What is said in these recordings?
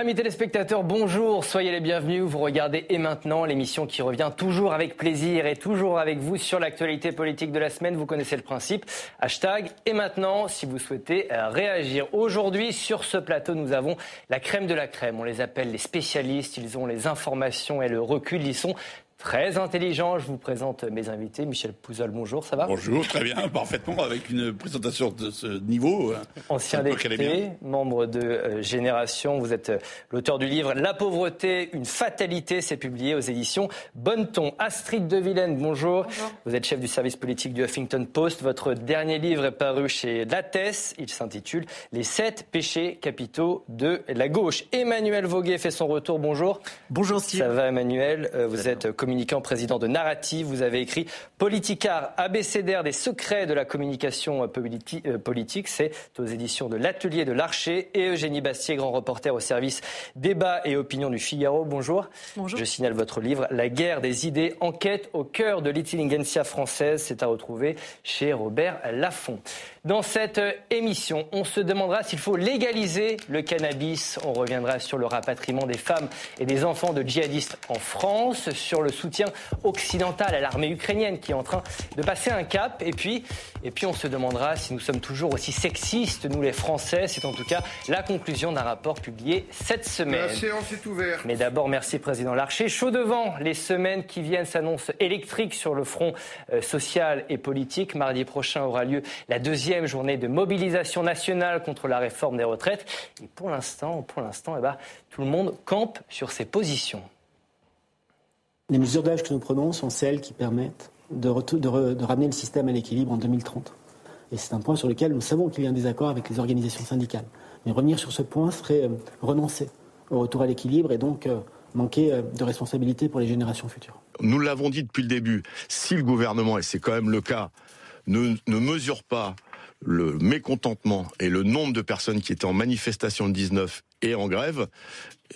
Amis téléspectateurs, bonjour, soyez les bienvenus. Vous regardez Et maintenant, l'émission qui revient toujours avec plaisir et toujours avec vous sur l'actualité politique de la semaine. Vous connaissez le principe. Hashtag Et maintenant, si vous souhaitez euh, réagir. Aujourd'hui, sur ce plateau, nous avons la crème de la crème. On les appelle les spécialistes. Ils ont les informations et le recul. Ils sont Très intelligent, je vous présente mes invités. Michel Pouzol, bonjour, ça va? Bonjour, très bien, parfaitement, avec une présentation de ce niveau. Hein. Ancien député, membre de euh, Génération, vous êtes euh, l'auteur du livre La pauvreté, une fatalité, c'est publié aux éditions Bonneton. Astrid de Villene, bonjour. bonjour. Vous êtes chef du service politique du Huffington Post. Votre dernier livre est paru chez Lattès. Il s'intitule Les sept péchés capitaux de la gauche. Emmanuel Voguet fait son retour, bonjour. Bonjour, Steve. Ça va, Emmanuel? Euh, Vous êtes communicant, président de Narrative. Vous avez écrit Politicard, abécédaire des secrets de la communication euh, euh, politique. C'est aux éditions de l'Atelier de l'Archer. Et Eugénie Bastier, grand reporter au service débat et opinion du Figaro. Bonjour. Bonjour. Je signale votre livre La guerre des idées, enquête au cœur de l'intelligentsia française. C'est à retrouver chez Robert Laffont. Dans cette euh, émission, on se demandera s'il faut légaliser le cannabis. On reviendra sur le rapatriement des femmes et des enfants de djihadistes en France, sur le soutien occidental à l'armée ukrainienne qui est en train de passer un cap. Et puis, et puis on se demandera si nous sommes toujours aussi sexistes, nous les Français. C'est en tout cas la conclusion d'un rapport publié cette semaine. La séance est ouverte. Mais d'abord, merci Président Larcher. Chaud devant, les semaines qui viennent s'annoncent électriques sur le front euh, social et politique. Mardi prochain aura lieu la deuxième journée de mobilisation nationale contre la réforme des retraites. Et pour l'instant, pour l'instant, eh ben, tout le monde campe sur ses positions. Les mesures d'âge que nous prenons sont celles qui permettent de, ramener le système à l'équilibre en 2030. Et c'est un point sur lequel nous savons qu'il y a un désaccord avec les organisations syndicales. Mais revenir sur ce point serait euh, renoncer au retour à l'équilibre et donc euh, manquer euh, de responsabilité pour les générations futures. Nous l'avons dit depuis le début, si le gouvernement, et c'est quand même le cas, ne, ne mesure pas le mécontentement et le nombre de personnes qui étaient en manifestation le 19 et en grève,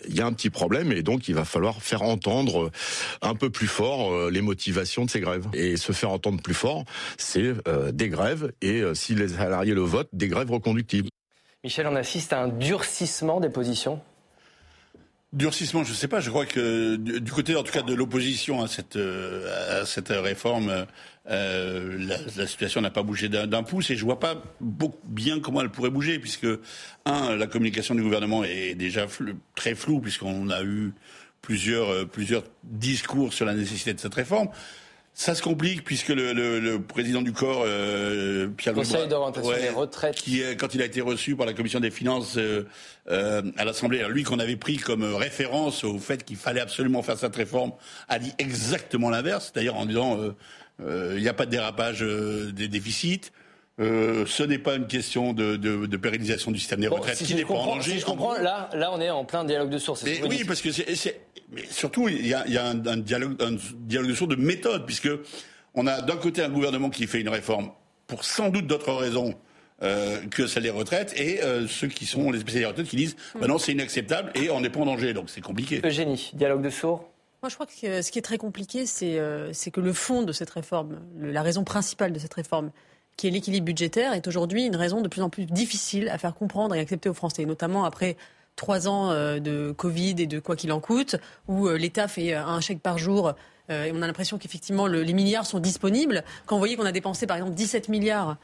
il y a un petit problème et donc il va falloir faire entendre un peu plus fort euh, les motivations de ces grèves. Et se faire entendre plus fort, c'est euh, des grèves et euh, si les salariés le votent, des grèves reconductibles. Michel, on assiste à un durcissement des positions Durcissement, je ne sais pas. Je crois que du côté, en tout cas, de l'opposition à cette, à cette réforme, euh, la, situation n'a pas bougé d'un pouce et je vois pas bien comment elle pourrait bouger puisque un, la communication du gouvernement est déjà très floue puisqu'on a eu plusieurs, euh, plusieurs discours sur la nécessité de cette réforme. Ça se complique puisque le, le, le président du corps, euh, Pierre Conseil d'orientation des retraites, qui quand il a été reçu par la commission des finances euh, euh à l'Assemblée, lui qu'on avait pris comme référence au fait qu'il fallait absolument faire cette réforme, a dit exactement l'inverse, c'est-à-dire en disant euh, il n'y a pas de dérapage des déficits. Euh, ce n'est pas une question de, de, de, pérennisation du système des retraites qui n'est pas en danger. Si je comprends, là, là, on est en plein dialogue de sources. oui, parce que c'est, mais surtout, il y a, il y a un, un, dialogue, un dialogue de sources de méthode, puisque on a d'un côté un gouvernement qui fait une réforme pour sans doute d'autres raisons euh, que celle des retraites, et euh, ceux qui sont les spécialistes des retraites qui disent, bah non, c'est inacceptable et on n'est pas en danger, donc c'est compliqué. Eugénie, dialogue de sourds moi, je crois que ce qui est très compliqué, c'est euh, que le fond de cette réforme, la raison principale de cette réforme, qui est l'équilibre budgétaire, est aujourd'hui une raison de plus en plus difficile à faire comprendre et accepter aux Français, notamment après trois ans euh, de Covid et de quoi qu'il en coûte, où euh, l'État fait un chèque par jour et on a l'impression qu'effectivement les milliards sont disponibles. Quand vous voyez qu'on a dépensé par exemple 17 milliards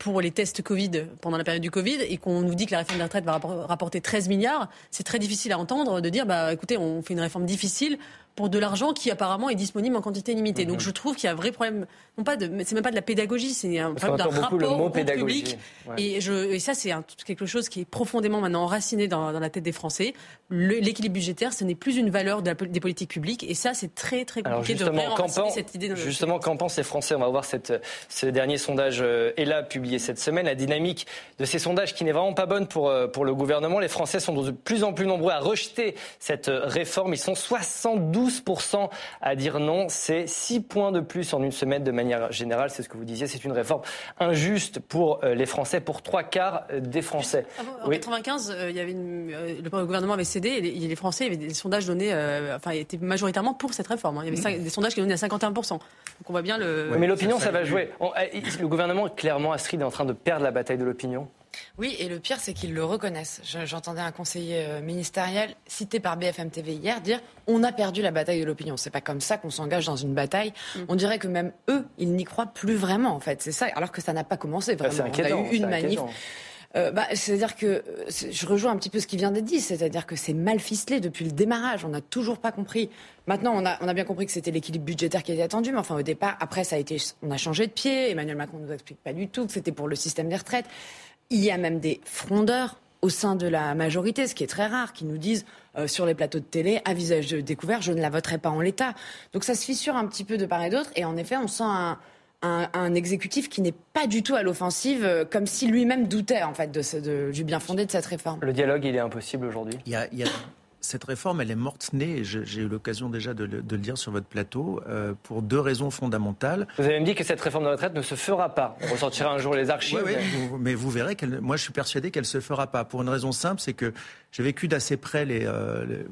pour les tests Covid pendant la période du Covid et qu'on nous dit que la réforme des retraites va rapporter 13 milliards, c'est très difficile à entendre de dire bah écoutez, on fait une réforme difficile pour de l'argent qui apparemment est disponible en quantité limitée. Donc mhm. je trouve qu'il y a un vrai problème, non pas de, c'est même pas de la pédagogie, c'est un problème d'un rapport au public. Et, je, et ça c'est quelque chose qui est profondément maintenant enraciné dans, dans la tête des Français. l'équilibre budgétaire, ce n'est plus une valeur de des politiques publiques, et ça c'est très très compliqué de réenraciner cette idée. justement, qu'en pensent les Français? On va voir cette, ce dernier sondage euh, est là publié cette semaine. La dynamique de ces sondages qui n'est vraiment pas bonne pour euh, pour le gouvernement. Les Français sont de plus en plus nombreux à rejeter cette euh, réforme. Ils sont 72 12% à dire non. C'est 6 points de plus en une semaine de manière générale. C'est ce que vous disiez. C'est une réforme injuste pour euh, les Français, pour trois quarts euh, des Français. en 1995, euh, il y avait le gouvernement avait cédé et les, Français, il y avait des sondages donnés, enfin, étaient majoritairement pour cette réforme. Hein. Il y avait des sondages qui donnaient à 51%. Donc on voit bien le. mais l'opinion, ça, va jouer. le gouvernement, clairement, Astrid, est en train de perdre la bataille de l'opinion. Oui, et le pire, c'est qu'ils le reconnaissent. J'entendais un conseiller euh, ministériel cité par BFM TV hier dire on a perdu la bataille de l'opinion. C'est pas comme ça qu'on s'engage dans une bataille. Mm. On dirait que même eux, ils n'y croient plus vraiment, en fait. C'est ça, alors que ça n'a pas commencé bah, vraiment. on a eu une manif. Euh, bah, c'est-à-dire que je rejoins un petit peu ce qui vient d'être dit, c'est-à-dire que c'est mal ficelé depuis le démarrage. On n'a toujours pas compris. Maintenant, on a, on a bien compris que c'était l'équilibre budgétaire qui était attendu, mais enfin au départ, après, ça a été, on a changé de pied. Emmanuel Macron ne nous explique pas du tout que c'était pour le système des retraites. Il y a même des frondeurs au sein de la majorité, ce qui est très rare, qui nous disent euh, sur les plateaux de télé, à visage découvert, je ne la voterai pas en l'état. Donc ça se fissure un petit peu de part et d'autre, et en effet, on sent un, un, exécutif qui n'est pas du tout à l'offensive, euh, comme si lui-même doutait en fait de, du bien fondé de cette réforme. Le dialogue, il est impossible aujourd'hui? Il y a, cette réforme, elle est morte-née, j'ai eu l'occasion déjà de, le dire sur votre plateau, euh, pour deux raisons fondamentales. Vous avez me dit que cette réforme de retraite ne se fera pas. On ressortira un jour les archives. Oui, mais... Vous, verrez qu'elle. Moi, je suis persuadé qu'elle ne se fera pas. Pour une raison simple, c'est que j'ai vécu d'assez près les,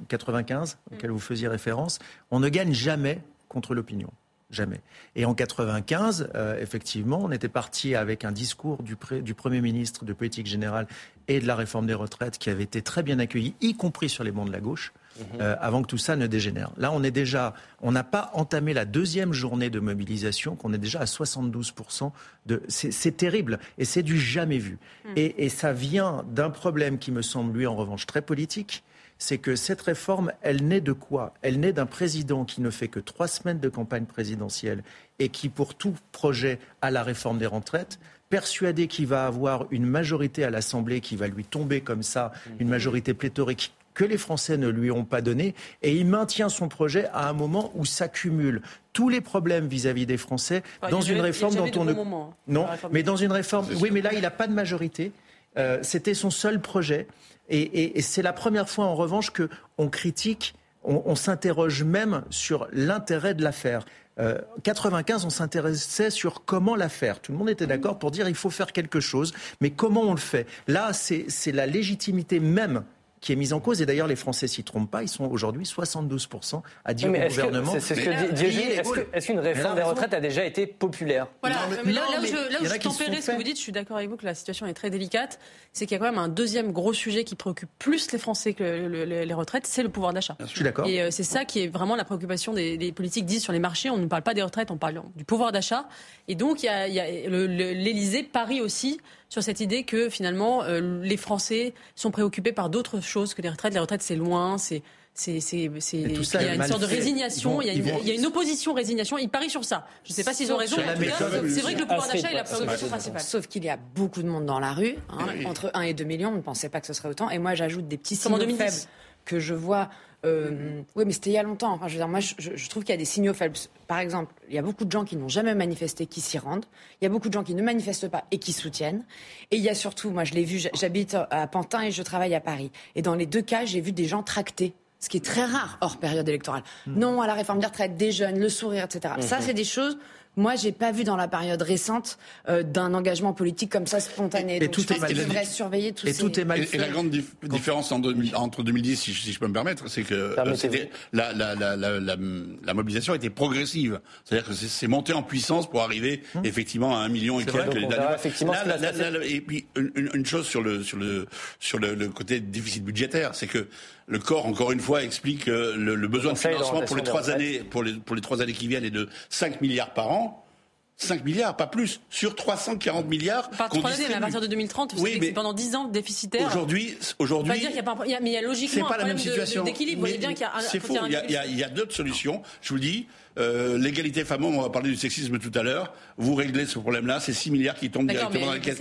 95 euh, auxquels vous faisiez référence. On ne gagne jamais contre l'opinion. Jamais. Et en 95, euh, effectivement, on était parti avec un discours du, du, Premier ministre de politique générale et de la réforme des retraites qui avait été très bien accueilli, y compris sur les bancs de la gauche, mhm. euh, avant que tout ça ne dégénère. Là, on est déjà, on n'a pas entamé la deuxième journée de mobilisation, qu'on est déjà à 72%. De, c'est terrible et c'est du jamais vu. Mhm. Et, et ça vient d'un problème qui me semble, lui, en revanche, très politique c'est que cette réforme, elle naît de quoi? Elle naît d'un président qui ne fait que trois semaines de campagne présidentielle et qui, pour tout projet à la réforme des retraites, persuadé qu'il va avoir une majorité à l'Assemblée qui va lui tomber comme ça, une majorité pléthorique que les Français ne lui ont pas donnée, et il maintient son projet à un moment où s'accumulent tous les problèmes vis-à-vis des Français dans une réforme dont on ne... Hein, non, mais dans une réforme... Oui, mais là, il n'a pas de majorité. Euh, c'était son seul projet. Et, c'est la première fois, en revanche, qu'on critique, on, s'interroge même sur l'intérêt de l'affaire. Euh, 95, on s'intéressait sur comment la faire. Tout le monde était d'accord pour dire il faut faire quelque chose, mais comment on le fait? Là, c'est la légitimité même qui est mise en cause. Et d'ailleurs, les Français s'y trompent pas. Ils sont aujourd'hui 72% à dire au gouvernement. C'est ce que dit Est-ce qu'une réforme des retraites a déjà été populaire? Voilà. mais, là, où je, je tempérais ce que vous dites, je suis d'accord avec vous que la situation est très délicate. C'est qu'il y a quand même un deuxième gros sujet qui préoccupe plus les Français que les retraites, c'est le pouvoir d'achat. Je suis d'accord. Et euh, c'est ça qui est vraiment la préoccupation des, politiques disent sur les marchés. On ne parle pas des retraites, on parle du pouvoir d'achat. Et donc, il y a, l'Élysée parie aussi sur cette idée que finalement euh, les Français sont préoccupés par d'autres choses que les retraites. Les retraites, c'est loin, c'est c'est, c'est, c'est, il y a une sorte de résignation, il, y a une, il y a une opposition résignation. Ils parient sur ça. Je ne sais pas s'ils ont raison, mais en tout cas, c'est vrai que le pouvoir d'achat est la préoccupation principale. Sauf qu'il y a beaucoup de monde dans la rue, hein, entre 1 et 2 millions. On ne pensait pas que ce serait autant. Et moi, j'ajoute des petits signaux faibles que je vois. Euh, oui, mais c'était il y a longtemps. Enfin, je veux dire, moi, je, je trouve qu'il y a des signaux faibles. Par exemple, il y a beaucoup de gens qui n'ont jamais manifesté qui s'y rendent. Il y a beaucoup de gens qui ne manifestent pas et qui soutiennent. Et il y a surtout, moi, je l'ai vu, j'habite à Pantin et je travaille à Paris. Et dans les deux cas, j'ai vu des gens tractés ce qui est très rare hors période électorale. Hmm. Non à la réforme des retraites, des jeunes, le sourire, etc. Ça, hmm. c'est des choses moi, j'ai pas vu dans la période récente euh, d'un engagement politique comme ça spontané. Et, Donc, tout je pense devrait surveiller tous et ces... Tout est mal fait. Et, la grande différence en 2000, entre 2010, si, si, je peux me permettre, c'est que euh, la, la, la, la, mobilisation était progressive. C'est-à-dire que c'est monté en puissance pour arriver hum. effectivement à un million et quelques. et puis une, une, chose sur le sur le sur le, le côté déficit budgétaire, c'est que le corps, encore une fois, explique que le, besoin de financement pour les trois années, pour les, pour les trois années qui viennent est de 5 milliards par an. 5 milliards, pas plus, sur 340 milliards. Pas trois années, mais à partir de 2030, vous savez que c'est pendant 10 ans déficitaire. Aujourd'hui, aujourd'hui. dire qu'il y a pas, mais il y a logiquement un problème d'équilibre. Vous voyez bien qu'il y a. C'est faux. Il y a, il y a d'autres solutions. Je vous le dis. Euh, l'égalité femmes-hommes, on va parler du sexisme tout à l'heure. Vous réglez ce problème-là, c'est 6 milliards qui tombent directement dans la caisse.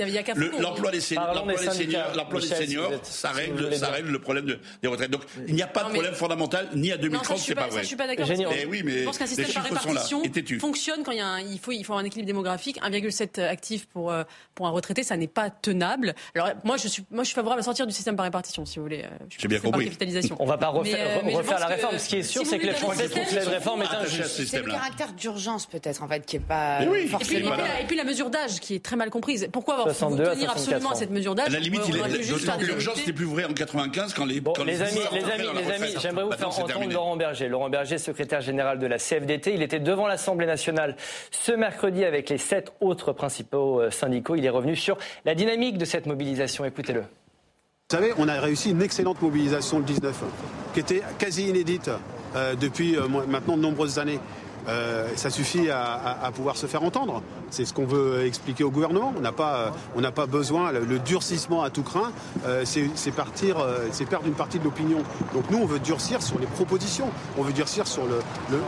L'emploi des, seniors, des seniors, ça règle, ça règle le problème des retraites. Donc il n'y a pas de problème fondamental ni à 2030, c'est pas, vrai. Je suis pas d'accord. Eh oui, mais je pense qu'un système par répartition fonctionne quand il y a un, il faut, il faut un équilibre démographique. 1,7 actifs pour euh, pour un retraité, ça n'est pas tenable. Alors moi, je suis, moi, je suis favorable à sortir du système par répartition, si vous voulez. J'ai bien compris. On va pas refaire, euh, refaire la réforme. Ce qui est sûr, c'est que les Français trouvent que cette réforme est injuste. Ce C'est le système-là. caractère d'urgence peut-être en fait qui est pas oui. Et puis, et, forcément. puis la, et puis la mesure d'âge qui est très mal comprise. Pourquoi avoir 62 à tenir 64 absolument à cette mesure d'âge À la limite, l'urgence n'était plus vrai en 95 quand les, Bon, quand les amis, les amis, les amis, j'aimerais vous Maintenant, faire entendre. Laurent Berger. Laurent Berger, secrétaire général de la CFDT, il était devant l'Assemblée nationale ce mercredi avec les sept autres principaux euh, syndicaux. Il est revenu sur la dynamique de cette mobilisation. Écoutez-le. Vous savez, on a réussi une excellente mobilisation le 19, qui était quasi inédite depuis euh, maintenant de nombreuses années. Euh, ça suffit à, pouvoir se faire entendre. C'est ce qu'on veut expliquer au gouvernement. On n'a pas, euh, on pas besoin. Le, le durcissement à tout craint, euh, c'est partir, euh, c'est perdre une partie de l'opinion. Donc nous, on veut durcir sur les propositions. On veut durcir sur le,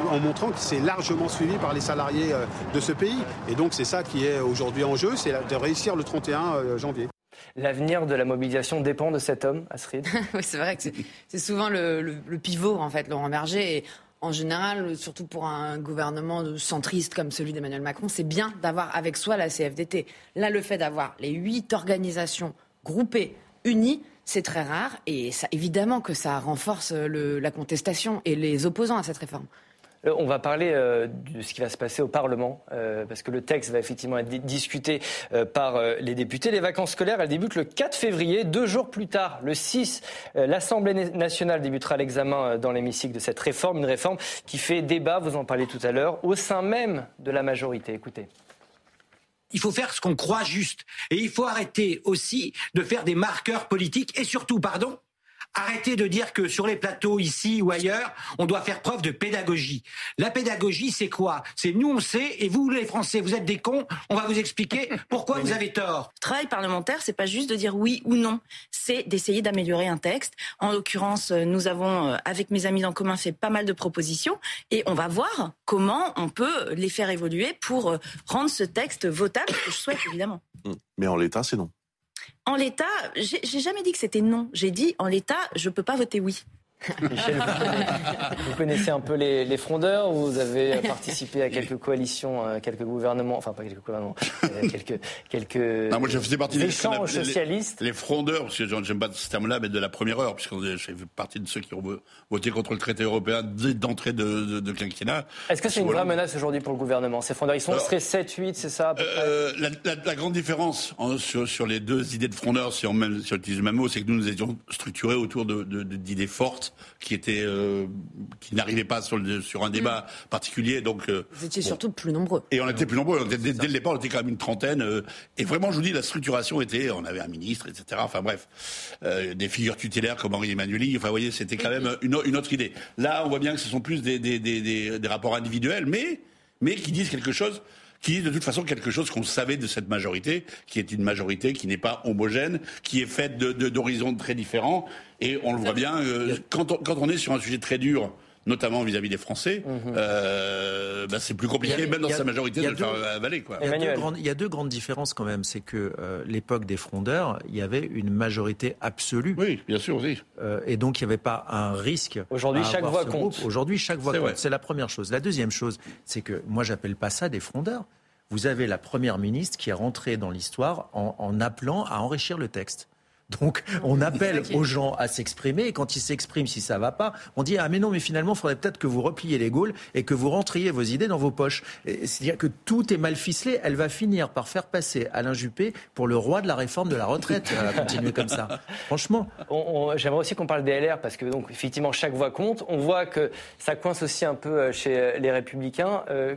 en montrant que c'est largement suivi par les salariés euh, de ce pays. Et donc c'est ça qui est aujourd'hui en jeu, c'est de réussir le 31 euh, janvier. L'avenir de la mobilisation dépend de cet homme, Astrid. Oui, c'est vrai que c'est- souvent le, pivot, en fait, Laurent Berger. Et en général, surtout pour un gouvernement centriste comme celui d'Emmanuel Macron, c'est bien d'avoir avec soi la CFDT. Là, le fait d'avoir les huit organisations groupées, unies, c'est très rare. Et ça, évidemment que ça renforce la contestation et les opposants à cette réforme. Euh, On va parler euh, de ce qui va se passer au Parlement, euh, parce que le texte va effectivement être di- discuté par les députés. Les vacances scolaires, elles débutent le 4 février. Deux jours plus tard, le 6, euh, l'Assemblée na- nationale débutera l'examen dans l'hémicycle de cette réforme, une réforme qui fait débat, vous en parlez tout à l'heure, au sein même de la majorité. Écoutez. Il faut faire ce qu'on croit juste. Et il faut arrêter aussi de faire des marqueurs politiques et surtout, pardon, arrêter de dire que sur les plateaux, ici ou ailleurs, on doit faire preuve de pédagogie. La pédagogie, c'est quoi? C'est nous, on sait, et vous, les Français, vous êtes des cons, on va vous expliquer pourquoi vous avez tort. travail parlementaire, c'est pas juste de dire oui ou non, c'est d'essayer d'améliorer un texte. En l'occurrence, euh, nous avons, euh, avec mes amis d'en commun, fait pas mal de propositions et on va voir comment on peut les faire évoluer pour euh, rendre ce texte votable, que je souhaite évidemment. Mais en l'état, c'est non. En l'état, j'ai jamais dit que c'était non. J'ai dit en l'état, je peux pas voter oui. Michel, vous connaissez, vous connaissez un peu les, les frondeurs, vous avez participé à quelques coalitions, à quelques gouvernements, enfin pas quelques gouvernements, euh, quelques, quelques Non, moi, je faisais partie des échanges les- socialistes. Les frondeurs, parce que j'aime pas ce terme-là, mais de la première heure, puisque je fais partie de ceux qui ont voté contre le traité européen dès d'entrée de, de, de quinquennat. Est-ce que c'est une vraie menace aujourd'hui pour le gouvernement Ces frondeurs, ils sont Alors, seraient 7, 8, c'est ça à peu près? Euh, la, la- la grande différence en- sur, sur les deux idées de frondeurs, si on, même, si on utilise le même mot, c'est que nous nous étions structurés autour de- de- qui étaient euh, qui pas sur, le- sur un débat particulier. Donc, euh, Vous étiez bon. surtout plus nombreux. Et on était plus nombreux. On était- dès, dès le départ, on était quand même une trentaine. euh, et vraiment, je vous dis, la structuration était, on avait un ministre, etc. Enfin bref, euh, des figures tutélaires comme Henri Emmanueli. Enfin, vous voyez, c'était quand même une, une autre idée. Là, on voit bien que ce sont plus des, des, des, des, des rapports individuels, mais, mais qui disent quelque chose qui disent de toute façon quelque chose qu'on savait de cette majorité, qui est une majorité qui n'est pas homogène, qui est faite de- de- d'horizons très différents. Et on le voit bien, euh, quand, on, quand on est sur un sujet très dur, notamment vis-à-vis des Français, euh, bah, c'est plus compliqué, a- même dans a- sa majorité, de le faire deux- avaler. Quoi. Il y, a deux grandes, il y a deux grandes différences quand même. C'est que euh, l'époque des frondeurs, il y avait une majorité absolue. Oui, bien sûr, oui. Euh, et donc, il n'y avait pas un risque. Aujourd'hui, chaque voix compte. groupe. Aujourd'hui, chaque voix C'est compte. C'est la première chose. La deuxième chose, c'est que moi, j'appelle pas ça des frondeurs. Vous avez la première ministre qui est rentrée dans l'histoire en, en appelant à enrichir le texte. Donc, on appelle aux gens à s'exprimer, et quand ils s'expriment, si ça va pas, on dit ah mais non, mais finalement, il faudrait peut-être que vous repliez les Gaules et que vous rentriez vos idées dans vos poches. C'est-à-dire que tout est mal ficelé. Elle va finir par faire passer Alain Juppé pour le roi de la réforme de la retraite. Elle va continuer comme ça. Franchement. J'aimerais aussi qu'on parle des LR parce que donc effectivement chaque voix compte. On voit que ça coince aussi un peu euh, chez euh, les Républicains. Euh,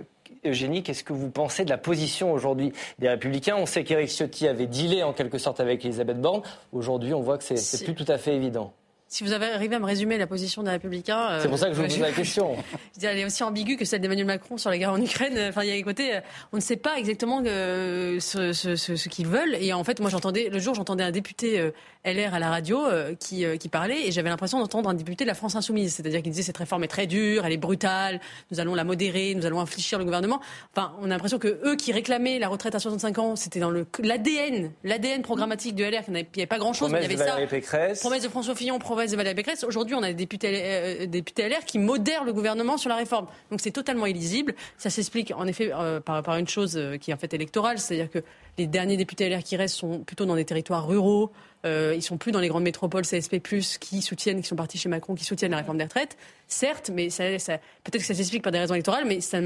Eugénie, qu'est-ce que vous pensez de la position aujourd'hui des Républicains? On sait qu'Éric Ciotti avait dealé en quelque sorte avec Elisabeth Borne. Aujourd'hui, on voit que c'est Si- plus tout à fait évident. Si vous avez arrivé à me résumer la position des Républicains. euh, C'est pour ça que je vous pose la question. Je elle est aussi ambiguë que celle d'Emmanuel Macron sur la guerre en Ukraine. Enfin, il y a côté, euh, on ne sait pas exactement euh, ce, ce- ce- ce qu'ils veulent. Et en fait, moi, j'entendais le jour, j'entendais un député euh, LR à la radio euh, qui, euh, qui parlait, et j'avais l'impression d'entendre un député de la France insoumise, c'est-à-dire qu'il disait cette réforme est très dure, elle est brutale, nous allons la modérer, nous allons infléchir le gouvernement. Enfin, on a l'impression que eux qui réclamaient la retraite à 65 ans, c'était dans l'ADN, l'ADN programmatique de LR, qu'il n'y avait, pas grand-chose, il y Promesse avait de ça. Valérie Pécresse. Promesse de François Fillon, promesse de Valérie Pécresse. Aujourd'hui, on a des députés, euh, députés LR qui modèrent le gouvernement sur la réforme. Donc c'est totalement illisible. Ça s'explique en effet euh, par, par une chose euh, qui est en fait électorale, c'est-à-dire que Les derniers députés LR qui restent sont plutôt dans des territoires ruraux. Euh, ils sont plus dans les grandes métropoles CSP+, qui soutiennent, qui sont partis chez Macron, qui soutiennent la réforme des retraites. Certes, mais ça, peut-être que ça s'explique par des raisons électorales, mais ça,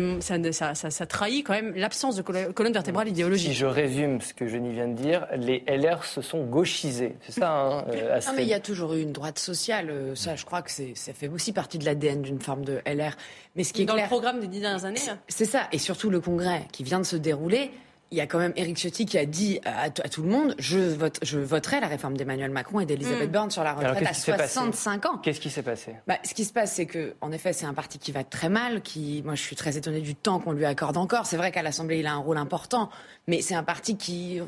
ça, trahit quand même l'absence de colonne vertébrale idéologique. Si je résume ce que Jenny vient de dire, les LR se sont gauchisés. C'est ça, hein, euh, Non, mais il y a toujours eu une droite sociale. Euh, ça, je crois que ça fait aussi partie de l'ADN d'une forme de LR. Mais ce qui est dans le programme des dix dernières années. Hein. C'est ça. Et surtout le congrès qui vient de se dérouler il y a quand même Éric Ciotti qui a dit à, tout le monde je, vote, je voterai la réforme d'Emmanuel Macron et d'Elisabeth mm. Borne sur la retraite à 65 ans. Qu'est-ce qui s'est passé? Bah, Ce qui se passe, c'est que, en effet, c'est un parti qui va très mal. Qui, moi, je suis très étonnée du temps qu'on lui accorde encore. C'est vrai qu'à l'Assemblée, il a un rôle important, mais c'est un parti qui est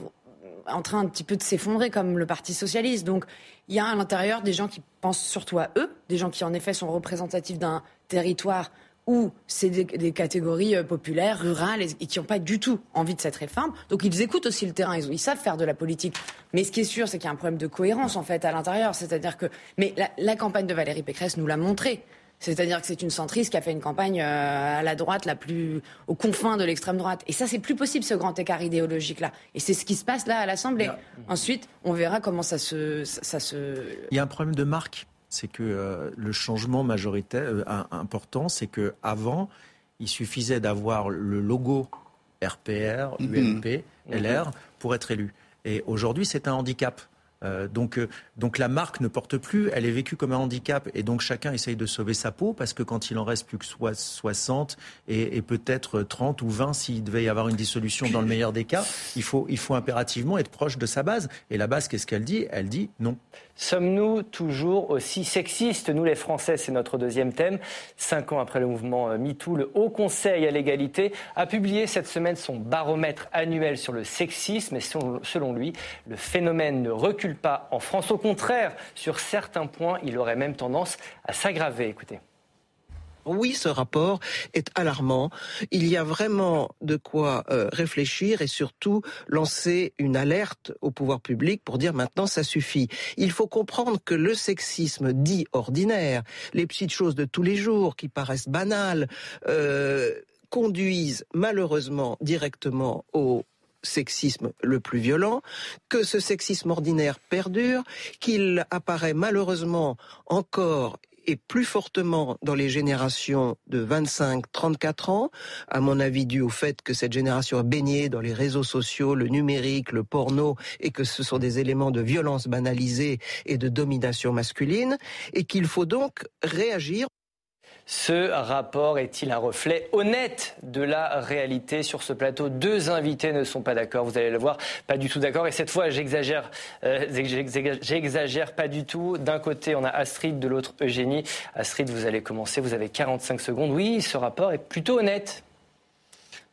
en train un petit peu de s'effondrer comme le Parti socialiste. Donc, il y a à l'intérieur des gens qui pensent surtout à eux, des gens qui, en effet, sont représentatifs d'un territoire où c'est des, catégories euh, populaires, rurales, et, qui n'ont pas du tout envie de cette réforme. Donc ils écoutent aussi le terrain, ils, savent faire de la politique. Mais ce qui est sûr, c'est qu'il y a un problème de cohérence en fait à l'intérieur. C'est-à-dire que, mais la, campagne de Valérie Pécresse nous l'a montré. C'est-à-dire que c'est une centriste qui a fait une campagne euh, à la droite, la plus aux confins de l'extrême droite. Et ça, c'est plus possible ce grand écart idéologique là. Et c'est ce qui se passe là à l'Assemblée. Ensuite, on verra comment ça se, ça se. Il y a un problème de marque c'est que euh, le changement majoritaire euh, important, c'est que avant, il suffisait d'avoir le logo RPR, UMP, LR pour être élu. Et aujourd'hui, c'est un handicap. Euh, donc, euh, donc la marque ne porte plus, elle est vécue comme un handicap et donc chacun essaye de sauver sa peau parce que quand il en reste plus que 60 et, peut-être 30 ou 20 s'il devait y avoir une dissolution dans le meilleur des cas, il faut, il faut impérativement être proche de sa base. Et la base, qu'est-ce qu'elle dit? Elle dit non. Sommes-nous toujours aussi sexistes Nous les Français, c'est notre deuxième thème. Cinq ans après le mouvement euh, MeToo, le Haut Conseil à l'égalité a publié cette semaine son baromètre annuel sur le sexisme et selon lui, le phénomène ne recule pas en France. Au contraire, sur certains points, il aurait même tendance à s'aggraver. Écoutez. Oui, ce rapport est alarmant. Il y a vraiment de quoi euh, réfléchir et surtout lancer une alerte au pouvoir public pour dire maintenant ça suffit. Il faut comprendre que le sexisme dit ordinaire, les petites choses de tous les jours qui paraissent banales, euh, conduisent malheureusement directement au sexisme le plus violent, que ce sexisme ordinaire perdure, qu'il apparaît malheureusement encore et plus fortement dans les générations de 25-34 ans, à mon avis dû au fait que cette génération a baigné dans les réseaux sociaux, le numérique, le porno, et que ce sont des éléments de violence banalisée et de domination masculine, et qu'il faut donc réagir. Ce rapport est-il un reflet honnête de la réalité sur ce plateau? Deux invités ne sont pas d'accord, vous allez le voir, pas du tout d'accord. Et cette fois, j'exagère, euh, j'exagère pas du tout. D'un côté, on a Astrid, de l'autre, Eugénie. Astrid, vous allez commencer, vous avez 45 secondes. Oui, ce rapport est plutôt honnête.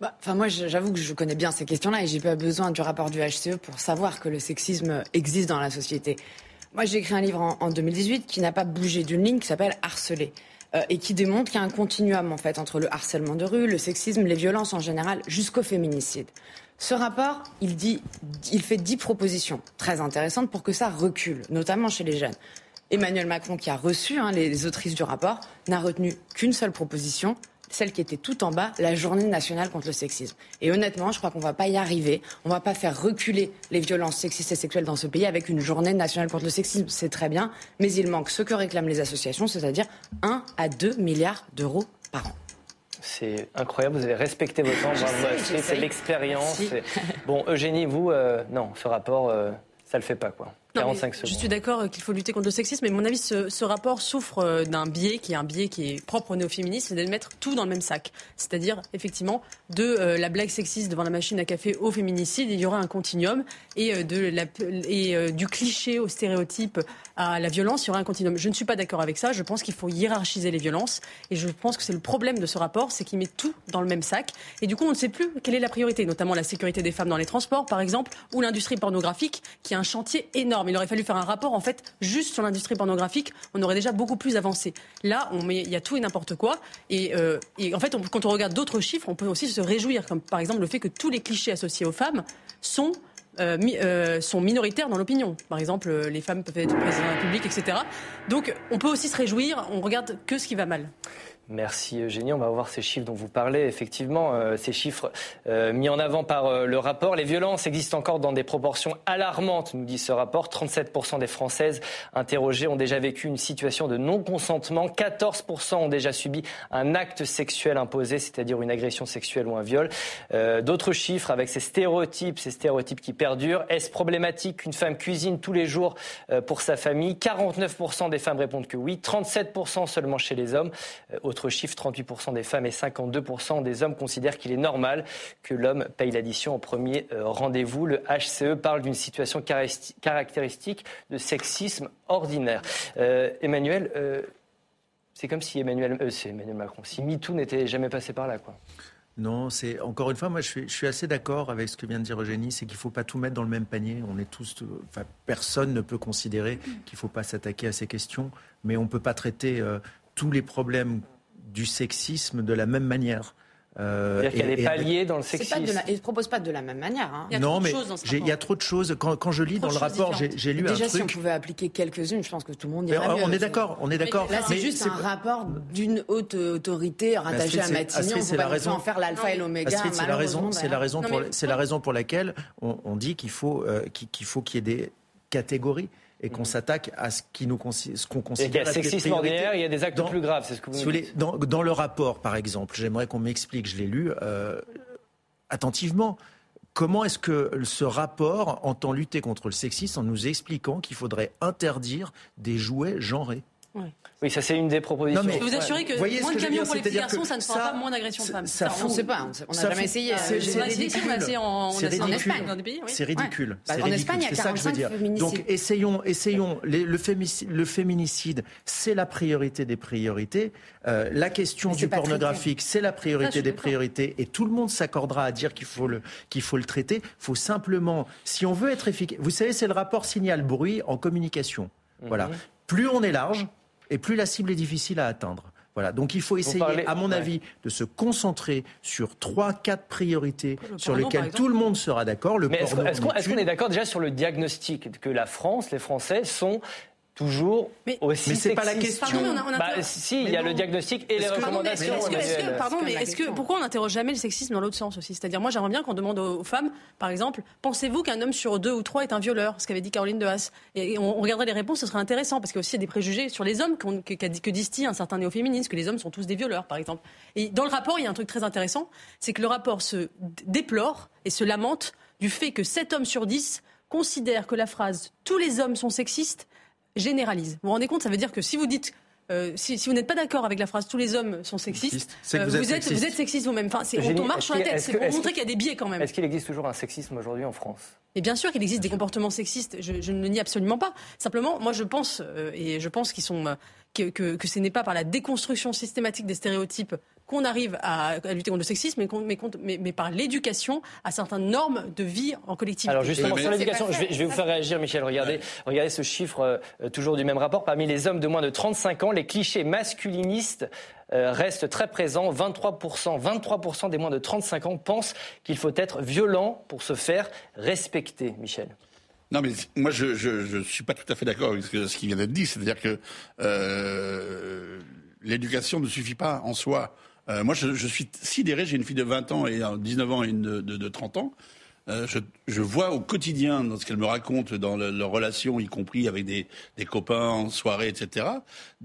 Bah, moi, j'avoue que je connais bien ces questions-là et j'ai pas besoin du rapport du HCE pour savoir que le sexisme existe dans la société. Moi, j'ai écrit un livre en, en 2018 qui n'a pas bougé d'une ligne qui s'appelle Harceler. Euh, et qui démontre qu'il y a un continuum en fait entre le harcèlement de rue, le sexisme, les violences en général, jusqu'au féminicide. Ce rapport, il, fait dix propositions très intéressantes pour que ça recule, notamment chez les jeunes. Emmanuel Macron, qui a reçu hein, les autrices du rapport, n'a retenu qu'une seule proposition, celle qui était tout en bas, la journée nationale contre le sexisme. Et honnêtement, je crois qu'on ne va pas y arriver. On ne va pas faire reculer les violences sexistes et sexuelles dans ce pays avec une journée nationale contre le sexisme. C'est très bien, mais il manque ce que réclament les associations, c'est-à-dire 1 à 2 milliards d'euros par an. C'est incroyable, vous avez respecté votre temps, c'est l'expérience. Bon, Eugénie, vous, euh, non, ce rapport, euh, ça ne le fait pas, quoi. Je suis d'accord qu'il faut lutter contre le sexisme, mais à mon avis, ce, rapport souffre euh, d'un biais qui est un biais qui est propre au néo-féminisme, c'est de mettre tout dans le même sac. C'est-à-dire, effectivement, de euh, la blague sexiste devant la machine à café au féminicide, il y aura un continuum, et, euh, de la, et du cliché au stéréotype à la violence, il y aura un continuum. Je ne suis pas d'accord avec ça. Je pense qu'il faut hiérarchiser les violences, et je pense que c'est le problème de ce rapport, c'est qu'il met tout dans le même sac, et du coup, on ne sait plus quelle est la priorité, notamment la sécurité des femmes dans les transports, par exemple, ou l'industrie pornographique, qui est un chantier énorme il aurait fallu faire un rapport, en fait, juste sur l'industrie pornographique. On aurait déjà beaucoup plus avancé. Là, il y a tout et n'importe quoi. Et, euh, en fait, quand on regarde d'autres chiffres, on peut aussi se réjouir, comme par exemple le fait que tous les clichés associés aux femmes sont euh, euh, sont minoritaires dans l'opinion. Par exemple, les femmes peuvent être président de la République, etc. Donc, on peut aussi se réjouir. On regarde que ce qui va mal. Merci Eugénie. On va voir ces chiffres dont vous parlez. Effectivement, euh, ces chiffres euh, mis en avant par euh, le rapport. Les violences existent encore dans des proportions alarmantes, nous dit ce rapport. 37% des Françaises interrogées ont déjà vécu une situation de non-consentement. 14% ont déjà subi un acte sexuel imposé, c'est-à-dire une agression sexuelle ou un viol. D'autres chiffres avec ces stéréotypes, ces stéréotypes qui perdurent. Est-ce problématique qu'une femme cuisine tous les jours pour sa famille? 49% des femmes répondent que oui. 37% seulement chez les hommes. Autre chiffre, 38% des femmes et 52% des hommes considèrent qu'il est normal que l'homme paye l'addition au premier euh, rendez-vous. Le HCE parle d'une situation caractéristique de sexisme ordinaire. Euh, Emmanuel, euh, c'est comme si Emmanuel, c'est Emmanuel Macron, si MeToo n'était jamais passé par là, quoi. Non, c'est encore une fois, moi je suis, je suis assez d'accord avec ce que vient de dire Eugénie, c'est qu'il ne faut pas tout mettre dans le même panier. On est tous, enfin, personne ne peut considérer qu'il ne faut pas s'attaquer à ces questions, mais on ne peut pas traiter tous les problèmes du sexisme de la même manière. Euh, C'est-à-dire qu'il y a des paliers dans le sexisme. Ils ne proposent pas de la même manière. Hein. Il y a non, mais il y a trop de choses. Quand, quand je lis dans le rapport, j'ai lu Déjà, un truc. si on pouvait appliquer quelques-unes, je pense que tout le monde irait on, mieux. On est d'accord, on est d'accord. Là, c'est juste un rapport d'une haute autorité rattachée à Matignon. La raison. En faire l'alpha et l'oméga. C'est la raison. C'est la raison pour. C'est la raison pour laquelle on dit qu'il faut euh, qu'il faut qu'il y ait des catégories et qu'on mhm. s'attaque à ce qui nous ce qu'on considère. Il y a sexisme ordinaire, il y a des actes plus graves, c'est ce que vous dites. Dans, dans, le rapport, par exemple, j'aimerais qu'on m'explique, je l'ai lu euh, attentivement. Comment est-ce que ce rapport entend lutter contre le sexisme en nous expliquant qu'il faudrait interdire des jouets genrés? Oui, ça c'est une des propositions. je peux vous assurer que moins de camions pour les petits garçons, ça ne fera pas moins d'agressions de femmes. Ça, on ne sait pas, on n'a jamais essayé. C'est ridicule. En, Espagne, dans des pays. C'est ridicule. Bah, en Espagne, il y a 45 féminicides. Donc essayons, essayons. Le féminicide, c'est la priorité des priorités. Euh, la question du pornographique, c'est la priorité des priorités. Et tout le monde s'accordera à dire qu'il faut le qu'il faut le traiter. Il faut simplement, si on veut être efficace, vous savez, c'est le rapport signal bruit en communication. Voilà. Mhm. Plus on est large, et plus la cible est difficile à atteindre. Voilà. Donc il faut essayer, à mon avis, de se concentrer sur trois, quatre priorités sur lesquelles tout le monde sera d'accord. est-ce qu'on est d'accord déjà sur le diagnostic que la France, les Français sont toujours mais, aussi Mais c'est pas la question. Bah, si, il y a le diagnostic et les recommandations. pardon, mais est-ce que pourquoi on n'interroge jamais le sexisme dans l'autre sens aussi? C'est-à-dire, moi, j'aimerais bien qu'on demande aux femmes, par exemple, pensez-vous qu'un homme sur deux ou trois est un violeur? Ce qu'avait dit Caroline de Haas. Et on regarderait les réponses, ce serait intéressant parce qu'il y a aussi des préjugés sur les hommes que, que disent un certain néo-féminisme, que les hommes sont tous des violeurs, par exemple. Et dans le rapport, il y a un truc très intéressant, c'est que le rapport se déplore et se lamente du fait que 7 hommes sur 10 considèrent que la phrase tous les hommes sont sexistes généralise. Vous vous rendez compte Ça veut dire que si vous dites euh, si, vous n'êtes pas d'accord avec la phrase tous les hommes sont sexistes, euh, vous, êtes, sexiste. vous, êtes, sexiste vous-même. Enfin, on, marche sur la tête. C'est pour montrer qu'il y a des biais quand même. Est-ce qu'il existe toujours un sexisme aujourd'hui en France? Et bien sûr qu'il existe des comportements sexistes. Je, ne le nie absolument pas. Simplement, moi je pense euh, et je pense qu'ils sont que, que, que, ce n'est pas par la déconstruction systématique des stéréotypes qu'on arrive à, lutter contre le sexisme, mais, mais, par l'éducation à certaines normes de vie en collectivité. Alors justement, sur l'éducation, je, vais, vous faire réagir, Michel. Regardez, regardez ce chiffre euh, toujours du même rapport. Parmi les hommes de moins de 35 ans, les clichés masculinistes euh, restent très présents. 23%, 23% des moins de 35 ans pensent qu'il faut être violent pour se faire respecter, Michel. Non, mais moi, je ne suis pas tout à fait d'accord avec ce, qui vient d'être dit. C'est-à-dire que euh, l'éducation ne suffit pas en soi. Euh, moi, je, suis sidéré. J'ai une fille de 20 ans et 19 ans et une de, 30 ans. Euh, je, vois au quotidien, dans ce qu'elle me raconte, dans leurs relations, y compris avec des, copains en soirée, etc.,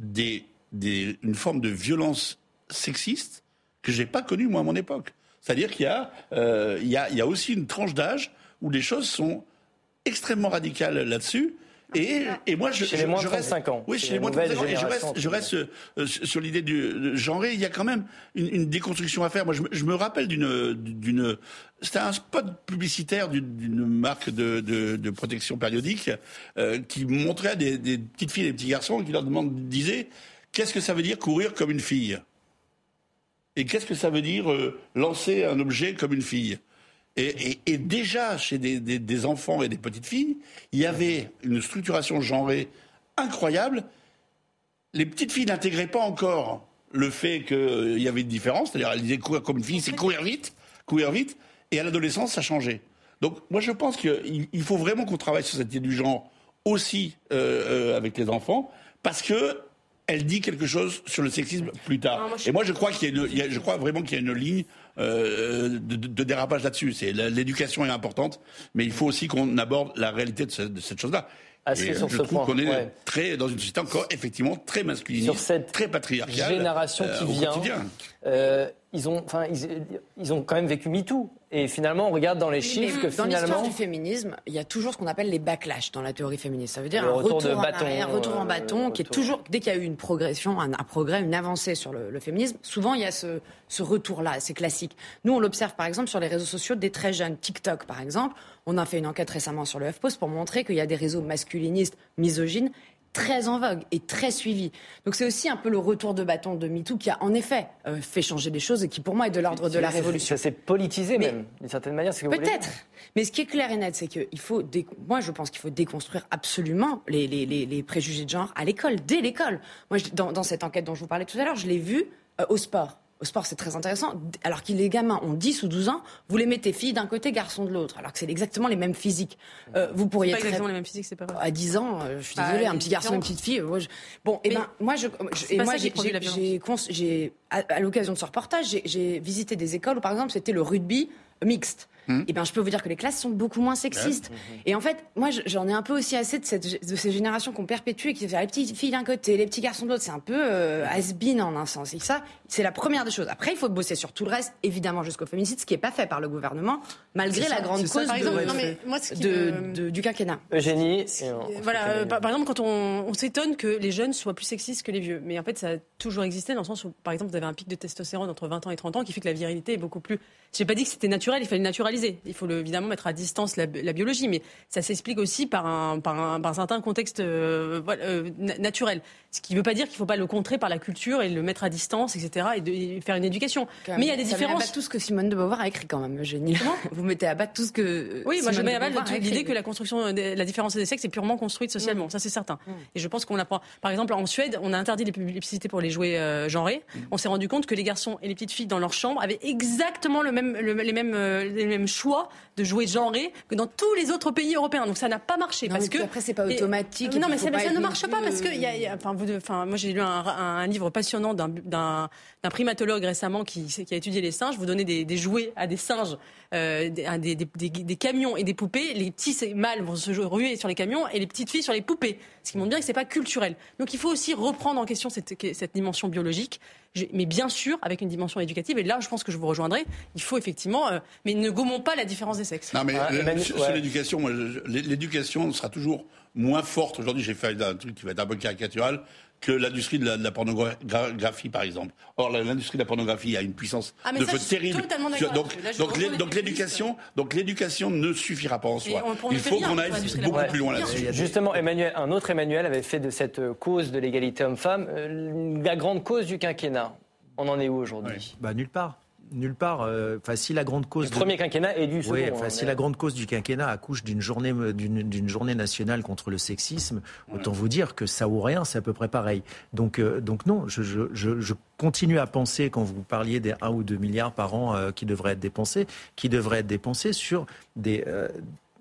une forme de violence sexiste que j'ai pas connue moi à mon époque. C'est-à-dire qu'il y, euh, a, a aussi une tranche d'âge où les choses sont extrêmement radicales là-dessus et, et moi, je, chez les moins de 35 ans. Oui, chez les moins de 35 ans. Et je reste, je reste euh, sur l'idée du genre. Il y a quand même une, une déconstruction à faire. Moi, je, je me rappelle d'une, d'une, c'était un spot publicitaire d'une marque de, de, de, protection périodique euh, qui montrait des, des, petites filles et des petits garçons qui leur demandent, disaient, qu'est-ce que ça veut dire courir comme une fille? Et qu'est-ce que ça veut dire euh, lancer un objet comme une fille? Et, et, déjà, chez des, des, des, enfants et des petites filles, il y avait une structuration genrée incroyable. Les petites filles n'intégraient pas encore le fait qu'il y avait une différence, c'est-à-dire elles disaient courir comme une fille, c'est courir vite, courir vite, et à l'adolescence, ça changeait. Donc moi, je pense qu'il faut vraiment qu'on travaille sur cette idée du genre aussi euh, euh, avec les enfants, parce que elle dit quelque chose sur le sexisme plus tard. Et moi, je crois qu'il y a, une, il y a- je crois vraiment qu'il y a une ligne euh, de, de- de dérapage là-dessus. C'est l'éducation est importante, mais il faut aussi qu'on aborde la réalité de, ce- de cette chose-là. Assez Et, euh, sur je ce trouve qu'on est ouais. très dans une société encore effectivement très masculiniste, Sur cette très patriarcale. génération euh, qui au vient, quotidien. Euh, ils, ont, enfin, ils, ils ont quand même vécu MeToo. Et finalement, on regarde dans les chiffres que dans l'histoire finalement. du féminisme, il y a toujours ce qu'on appelle les backlash dans la théorie féministe. Ça veut dire Le un retour retour, de en bâton, arrière, retour en euh, bâton, qui est toujours dès qu'il y a eu une progression, un, un progrès, une avancée sur le, le féminisme. Souvent, il y a ce, ce retour-là, c'est classique. Nous, on l'observe par exemple sur les réseaux sociaux des très jeunes, TikTok par exemple. On a fait une enquête récemment sur le HuffPost pour montrer qu'il y a des réseaux masculinistes, misogynes très en vogue et très suivis. Donc c'est aussi un peu le retour de bâton de MeToo qui a en effet euh, fait changer les choses et qui pour moi est de l'ordre de la révolution. Ça s'est politisé Mais- même, d'une certaine manière. Peut-être. Mais ce qui est clair et net, c'est qu'il faut. dé- Moi, je pense qu'il faut déconstruire absolument les, les- les- les préjugés de genre à l'école, dès l'école. Moi, je- dans, dans cette enquête dont je vous parlais tout à l'heure, je l'ai vu euh, au sport. Au sport, c'est très intéressant. Alors que les gamins ont 10 ou 12 ans, vous les mettez filles d'un côté, garçons de l'autre. Alors que c'est exactement les mêmes physiques. Euh, vous pourriez pas très- exactement les mêmes physiques, c'est pas vrai. à 10 ans, euh, je suis Bah, désolée, un petit garçon, une petite fille. moi, je- Bon, et Mais ben, moi, je, je- c'est et moi, j'ai, cons- à, à l'occasion de ce reportage, j'ai visité des écoles où, par exemple, c'était le rugby mixte. Et ben, je peux vous dire que les classes sont beaucoup moins sexistes. Et en fait, moi, je- j'en ai un peu aussi assez de, cette, de ces générations qu'on perpétue et qui fait les petites filles d'un côté, les petits garçons de l'autre. C'est un peu euh, has-been en un sens. Et ça, c'est la première des choses. Après, il faut bosser sur tout le reste, évidemment, jusqu'au féminicide, ce qui n'est pas fait par le gouvernement, malgré la ça, grande ça cause qui de- devrait non, être mais fait. moi, ce qui de- me- de- du quinquennat. Eugénie. Euh, Voilà, euh, par, par exemple, quand on, on s'étonne que les jeunes soient plus sexistes que les vieux. Mais en fait, ça a toujours existé dans le sens où, par exemple, vous avez un pic de testostérone entre 20 ans et 30 ans qui fait que la virilité est beaucoup plus. Je n'ai pas dit que c'était naturel, il fallait le Il faut le- évidemment mettre à distance la, la biologie, mais ça s'explique aussi par un, par un, par un certain contexte euh, euh, na- naturel. Ce qui ne veut pas dire qu'il ne faut pas le contrer par la culture et le mettre à distance, etc. et, de, et faire une éducation. Mais il y a des Ça met à différences. bas tout ce que Simone de Beauvoir a écrit quand même, Eugénie. Vous mettez à bas tout ce que. Oui, moi je mets à écrit. l'idée que la construction, la différence des sexes est purement construite socialement, ça c'est certain. Et je pense qu'on apprend. Par exemple, en Suède, on a interdit les publicités pour les jouets euh, genrés. On s'est rendu compte que les garçons et les petites filles dans leur chambre avaient exactement le même, le- les, mêmes, euh, les mêmes choix de jouets genrés que dans tous les autres pays européens. Donc ça n'a pas marché Non, parce que après, c'est pas automatique. et non, mais ça, pas ça être ne marche pas parce que y a, y a- enfin, vous, de- enfin, moi j'ai lu un, un- un livre passionnant d'un primatologue récemment qui, qui a étudié les singes. Vous donnez des, des jouets à des singes, euh, des, camions et des poupées. Les petits mâles vont se jouer- ruer sur les camions et les petites filles sur les poupées. Ce qui montre bien que c'est pas culturel. Donc il faut aussi reprendre en question cette, cette dimension biologique. Mais bien sûr, avec une dimension éducative, et là je pense que je vous rejoindrai, il faut effectivement, euh, mais ne gommons pas la différence des sexes. Non, mais Ah, euh, sur, ouais. sur l'éducation, l'éducation sera toujours moins forte. Aujourd'hui, j'ai fait un truc qui va être un peu caricatural que l'industrie de la, de la pornographie, par exemple. Or, l'industrie de la pornographie a une puissance Ah, mais de ça, feu je suis terrible. Sur- donc. Là, l'éducation, donc l'éducation ne suffira pas en soi. on- on Il faut qu'on aille beaucoup plus loin là-dessus. Justement, Emmanuel, un autre Emmanuel avait fait de cette cause de l'égalité homme-femme euh, la grande cause du quinquennat. On en est où aujourd'hui? Bah, nulle part. Nulle part. euh, Enfin, si la grande cause. De- premier quinquennat et du second. Oui, enfin, hein, si mais- la grande cause du quinquennat accouche d'une journée, d'une, d'une journée nationale contre le sexisme, autant vous dire que ça ou rien, c'est à peu près pareil. Donc, euh, donc non, je, je, je, je continue à penser, quand vous parliez des 1 ou 2 milliards par an euh, qui devraient être dépensés, qui devraient être dépensés sur des, euh,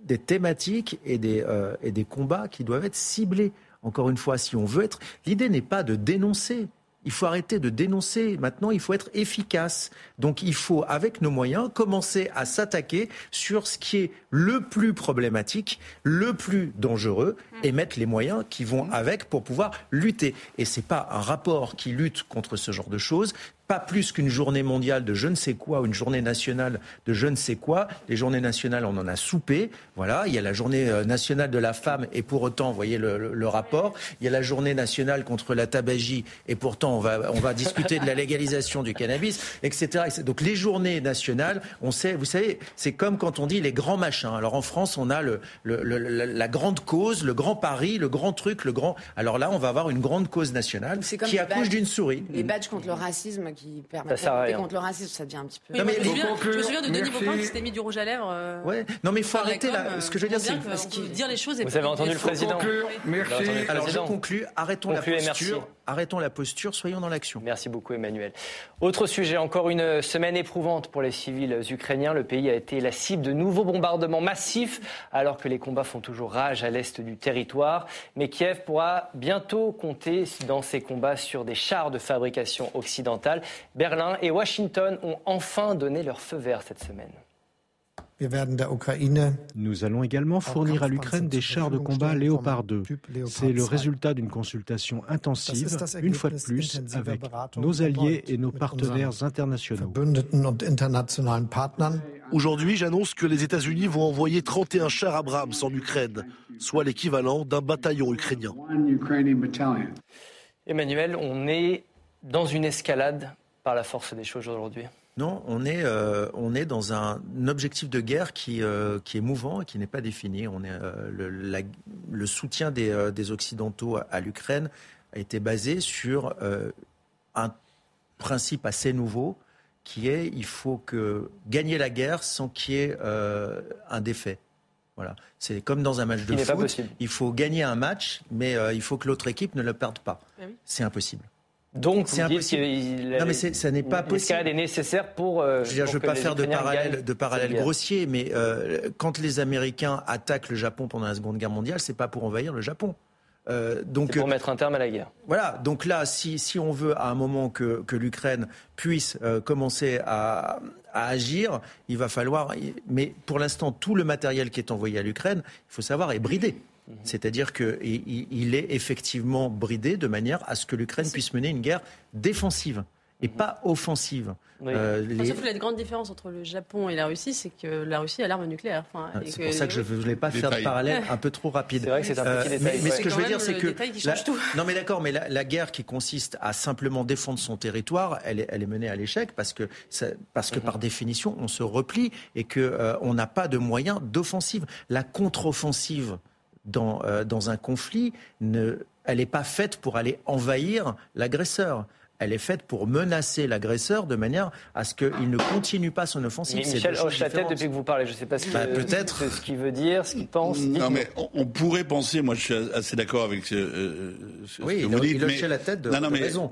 des thématiques et des, euh, et des combats qui doivent être ciblés. Encore une fois, si on veut être... L'idée n'est pas de dénoncer. Il faut arrêter de dénoncer. Maintenant, il faut être efficace. Donc, il faut, avec nos moyens, commencer à s'attaquer sur ce qui est le plus problématique, le plus dangereux, et mettre les moyens qui vont avec pour pouvoir lutter. Et c'est pas un rapport qui lutte contre ce genre de choses. Pas plus qu'une journée mondiale de je ne sais quoi ou une journée nationale de je ne sais quoi. Les journées nationales, on en a soupé. Voilà, il y a la journée euh, nationale de la femme et pour autant, vous voyez le, le- le rapport. Il y a la journée nationale contre la tabagie et pourtant on va on va discuter de la légalisation du cannabis, etc. Donc les journées nationales, on sait, vous savez, c'est comme quand on dit les grands machins. Alors en France, on a le, la, grande cause, le grand pari, le grand truc, le grand. Alors là, on va avoir une grande cause nationale qui accouche d'une souris. Les badges contre le racisme qui permettent de lutter contre le racisme, ça devient un petit peu. Oui, Non, mais je, me souviens, je me souviens de Denis. Baupin qui s'était mis du rouge à lèvres. euh, Ouais. Non mais il faut arrêter là. euh, Ce que je veux dire, c'est euh, dire les choses. et Vous avez entendu le président. Conclure. Merci. Alors je conclus, arrêtons la posture. Arrêtons la posture, soyons dans l'action. Merci beaucoup Emmanuel. Autre sujet, encore une semaine éprouvante pour les civils ukrainiens. Le pays a été la cible de nouveaux bombardements massifs alors que les combats font toujours rage à l'est du territoire. Mais Kiev pourra bientôt compter dans ces combats sur des chars de fabrication occidentale. Berlin et Washington ont enfin donné leur feu vert cette semaine. Nous allons également fournir à l'Ukraine des chars de combat Léopard 2. C'est le résultat d'une consultation intensive, une fois de plus, avec nos alliés et nos partenaires internationaux. Aujourd'hui, j'annonce que les États-Unis vont envoyer 31 chars Abrams en Ukraine, soit l'équivalent d'un bataillon ukrainien. Emmanuel, on est dans une escalade par la force des choses aujourd'hui. Non, on est, euh, on est dans un, objectif de guerre qui, euh, qui est mouvant et qui n'est pas défini. On est, euh, le, le, soutien des, des Occidentaux à, l'Ukraine a été basé sur un principe assez nouveau qui est il faut que gagner la guerre sans qu'il y ait un défait. Voilà. C'est comme dans un match de foot. Il faut gagner un match, mais il faut que l'autre équipe ne le perde pas. Ah c'est impossible. Donc, c'est impossible. non, mais ça n'est pas possible. est nécessaire pour. Euh, je ne veux pas faire de parallèle, de parallèle grossier, mais euh, quand les Américains attaquent le Japon pendant la Seconde Guerre mondiale, c'est pas pour envahir le Japon. Euh, donc, pour mettre un terme à la guerre. Voilà. Donc là, si, si on veut à un moment que, que l'Ukraine puisse commencer à, à, agir, il va falloir. Mais pour l'instant, tout le matériel qui est envoyé à l'Ukraine, il faut savoir, est bridé. Mhm. C'est-à-dire qu'il est effectivement bridé de manière à ce que l'Ukraine puisse mener une guerre défensive et mhm. pas offensive. Euh, la grande différence entre le Japon et la Russie, c'est que la Russie a l'arme nucléaire. Ah, c'est pour ça que je ne voulais pas faire de parallèle un peu trop rapide. C'est vrai que c'est un petit euh, détail. Mais, ce que je veux dire, c'est que. Non, mais d'accord, mais la, guerre qui consiste à simplement défendre son territoire, elle est, elle est menée à l'échec parce que, parce que mhm. par définition, on se replie et qu'on euh, on n'a pas de moyens d'offensive. La contre-offensive dans, euh, dans un conflit, ne, elle n'est pas faite pour aller envahir l'agresseur elle est faite pour menacer l'agresseur de manière à ce qu'il ne continue pas son offensive. Mais Michel hoche la tête depuis que vous parlez. Je ne sais pas ce bah, peut-être. ce qu'il veut dire, ce qu'il pense. Non, mais on, pourrait penser, moi je suis assez d'accord avec ce, euh, oui, que vous dites. Il mais, la tête de, non, non, mais raison.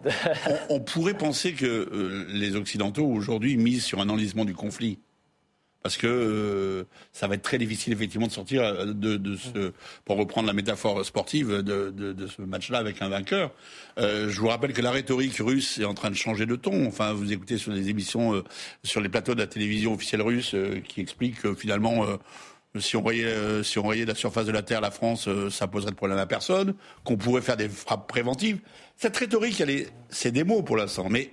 On, on, pourrait penser que euh, les Occidentaux aujourd'hui misent sur un enlisement du conflit parce que euh, ça va être très difficile effectivement de sortir euh, de, ce, pour reprendre la métaphore sportive, de, ce match-là avec un vainqueur. Euh, je vous rappelle que la rhétorique russe est en train de changer de ton. Enfin, vous écoutez sur les émissions, sur les plateaux de la télévision officielle russe, qui expliquent que finalement. si on, voyait, si on voyait la surface de la Terre, la France, ça poserait de problème à personne, qu'on pourrait faire des frappes préventives. Cette rhétorique, elle est, c'est des mots pour l'instant, mais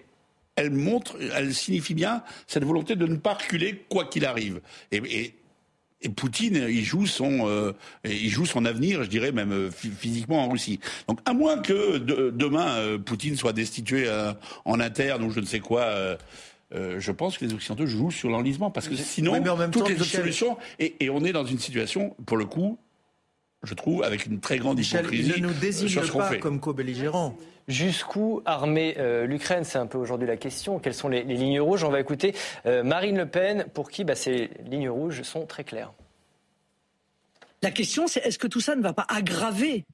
elle montre, elle signifie bien cette volonté de ne pas reculer quoi qu'il arrive. Et, Poutine, il joue son, euh, il joue son avenir, je dirais même euh, physiquement en Russie. Donc, à moins que demain euh, Poutine soit destitué en interne ou je ne sais quoi. je pense que les Occidentaux jouent sur l'enlisement parce que sinon, toutes les autres solutions, et, on est dans une situation, pour le coup, je trouve, avec une très grande hypocrisie. Il ne nous désigne pas comme co-belligérants. Jusqu'où armer euh, l'Ukraine? C'est un peu aujourd'hui la question. Quelles sont les, lignes rouges? On va écouter euh, Marine Le Pen, pour qui bah, ces lignes rouges sont très claires. La question, c'est est-ce que tout ça ne va pas aggraver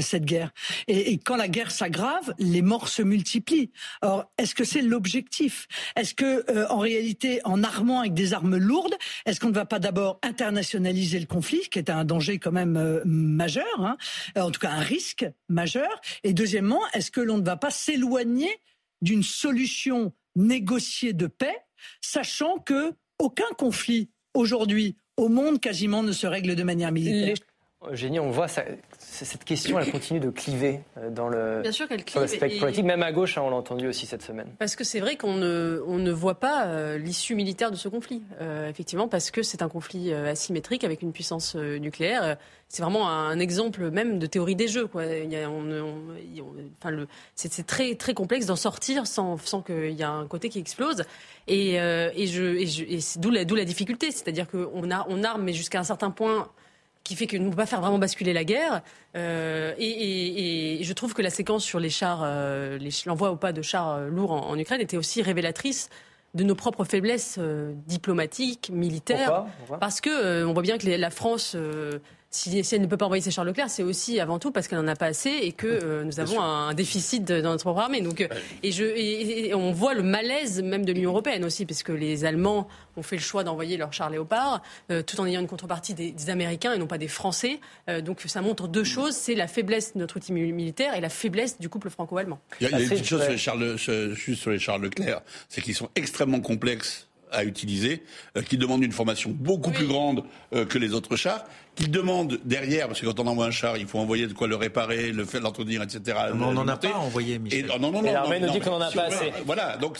cette guerre. Et, quand la guerre s'aggrave, les morts se multiplient. Alors, est-ce que c'est l'objectif? Est-ce que, euh, en réalité, en armant avec des armes lourdes, est-ce qu'on ne va pas d'abord internationaliser le conflit, qui est un danger quand même euh, majeur, hein en tout cas un risque majeur? Et deuxièmement, est-ce que l'on ne va pas s'éloigner d'une solution négociée de paix, sachant que aucun conflit aujourd'hui au monde quasiment ne se règle de manière militaire? Génie, on voit ça, cette question, elle continue de cliver euh, dans le, Bien sûr spectre politique, même à gauche, hein, on l'a entendu aussi cette semaine. Parce que c'est vrai qu'on ne, on ne voit pas euh, l'issue militaire de ce conflit, euh, effectivement, parce que c'est un conflit asymétrique avec une puissance nucléaire. C'est vraiment un exemple même de théorie des jeux. Quoi. enfin, le, c'est, très, très complexe d'en sortir sans, sans qu'il y ait un côté qui explose. Et, et, je, et, je, et c'est d'où la, d'où la difficulté, c'est-à-dire qu'on a, on arme, mais jusqu'à un certain point qui fait que nous ne pouvons pas faire vraiment basculer la guerre. Euh, et, je trouve que la séquence sur les chars, euh, l'envoi ou pas de chars euh, lourds en, Ukraine était aussi révélatrice de nos propres faiblesses diplomatiques, militaires. parce que on voit bien que la France si, elle ne peut pas envoyer ses chars Leclerc, c'est aussi avant tout parce qu'elle n'en a pas assez et que euh, nous avons un, déficit dans notre propre armée. Donc, euh, et, je, et, on voit le malaise même de l'Union européenne aussi, parce que les Allemands ont fait le choix d'envoyer leurs chars Léopard, euh, tout en ayant une contrepartie des, Américains et non pas des Français. donc ça montre deux choses c'est la faiblesse de notre outil militaire et la faiblesse du couple franco-allemand. Il y a, une petite chose sur les chars, juste sur les chars Leclerc, c'est qu'ils sont extrêmement complexes à utiliser, qui demandent une formation beaucoup plus grande que les autres chars, qui demande derrière, parce que quand on envoie un char, il faut envoyer de quoi le réparer, le faire, l'entretenir, etc. on n'en a pas envoyé, Michel. Et, non, non, non, l'armée nous dit qu'on n'en a pas assez. Voilà, donc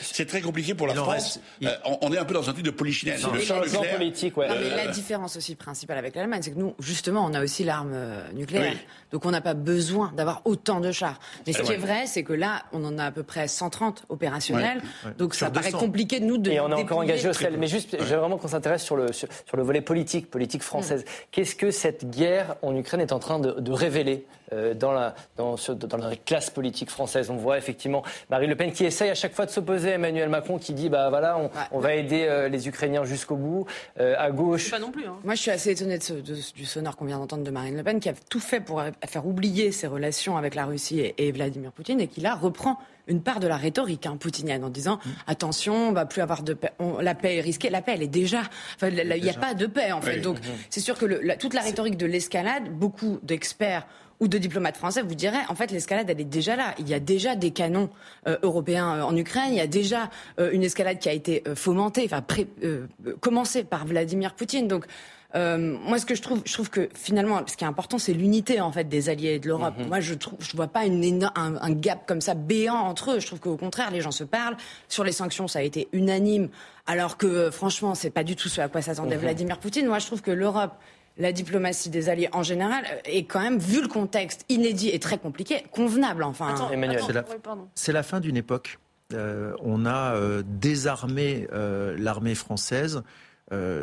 c'est très compliqué pour la France. Euh, on est un peu dans un truc de polichinelle. Le char politique, ouais. Non, mais la différence aussi principale avec l'Allemagne, c'est que nous, justement, on a aussi l'arme euh, nucléaire. Donc on n'a pas besoin d'avoir autant de chars. Mais ce qui est vrai, c'est que là, on en a à peu près 130 opérationnels. Donc ça paraît compliqué de nous de. Et on est encore engagé au ciel. Mais juste, j'ai vraiment qu'on s'intéresse sur le, sur, le volet politique, politique française. Qu'est-ce que cette guerre en Ukraine est en train de, révéler? Dans, la, dans, dans, la classe politique française. On voit effectivement Marine Le Pen qui essaye à chaque fois de s'opposer à Emmanuel Macron, qui dit bah voilà, on, va aider euh, les Ukrainiens jusqu'au bout. Euh, à gauche. Pas non plus. Hein. Moi, je suis assez étonnée du sonore qu'on vient d'entendre de Marine Le Pen, qui a tout fait pour faire oublier ses relations avec la Russie et, Vladimir Poutine, et qui là reprend une part de la rhétorique hein, poutinienne en disant mm. attention, on va plus avoir de paix, la paix est risquée. La paix, elle est déjà. il n'y a pas de paix en fait. Donc, mm-hmm. c'est sûr que toute la rhétorique de l'escalade, beaucoup d'experts ou de diplomates français vous diraient en fait l'escalade elle est déjà là. Il y a déjà des canons euh, européens euh, en Ukraine, il y a déjà euh, une escalade qui a été fomentée, enfin commencée par Vladimir Poutine. Donc moi, ce que je trouve, je trouve que finalement, ce qui est important, c'est l'unité en fait des alliés de l'Europe. Mhm. Moi, je trouve, je vois pas une un, un, gap comme ça béant entre eux. Je trouve qu'au contraire, les gens se parlent. Sur les sanctions, ça a été unanime, alors que franchement, c'est pas du tout ce à quoi s'attendait mhm. Vladimir Poutine. Moi, je trouve que l'Europe la diplomatie des alliés en général est quand même, vu le contexte inédit et très compliqué, convenable. Enfin, c'est la, fin d'une époque. Euh, on a euh, désarmé euh, l'armée française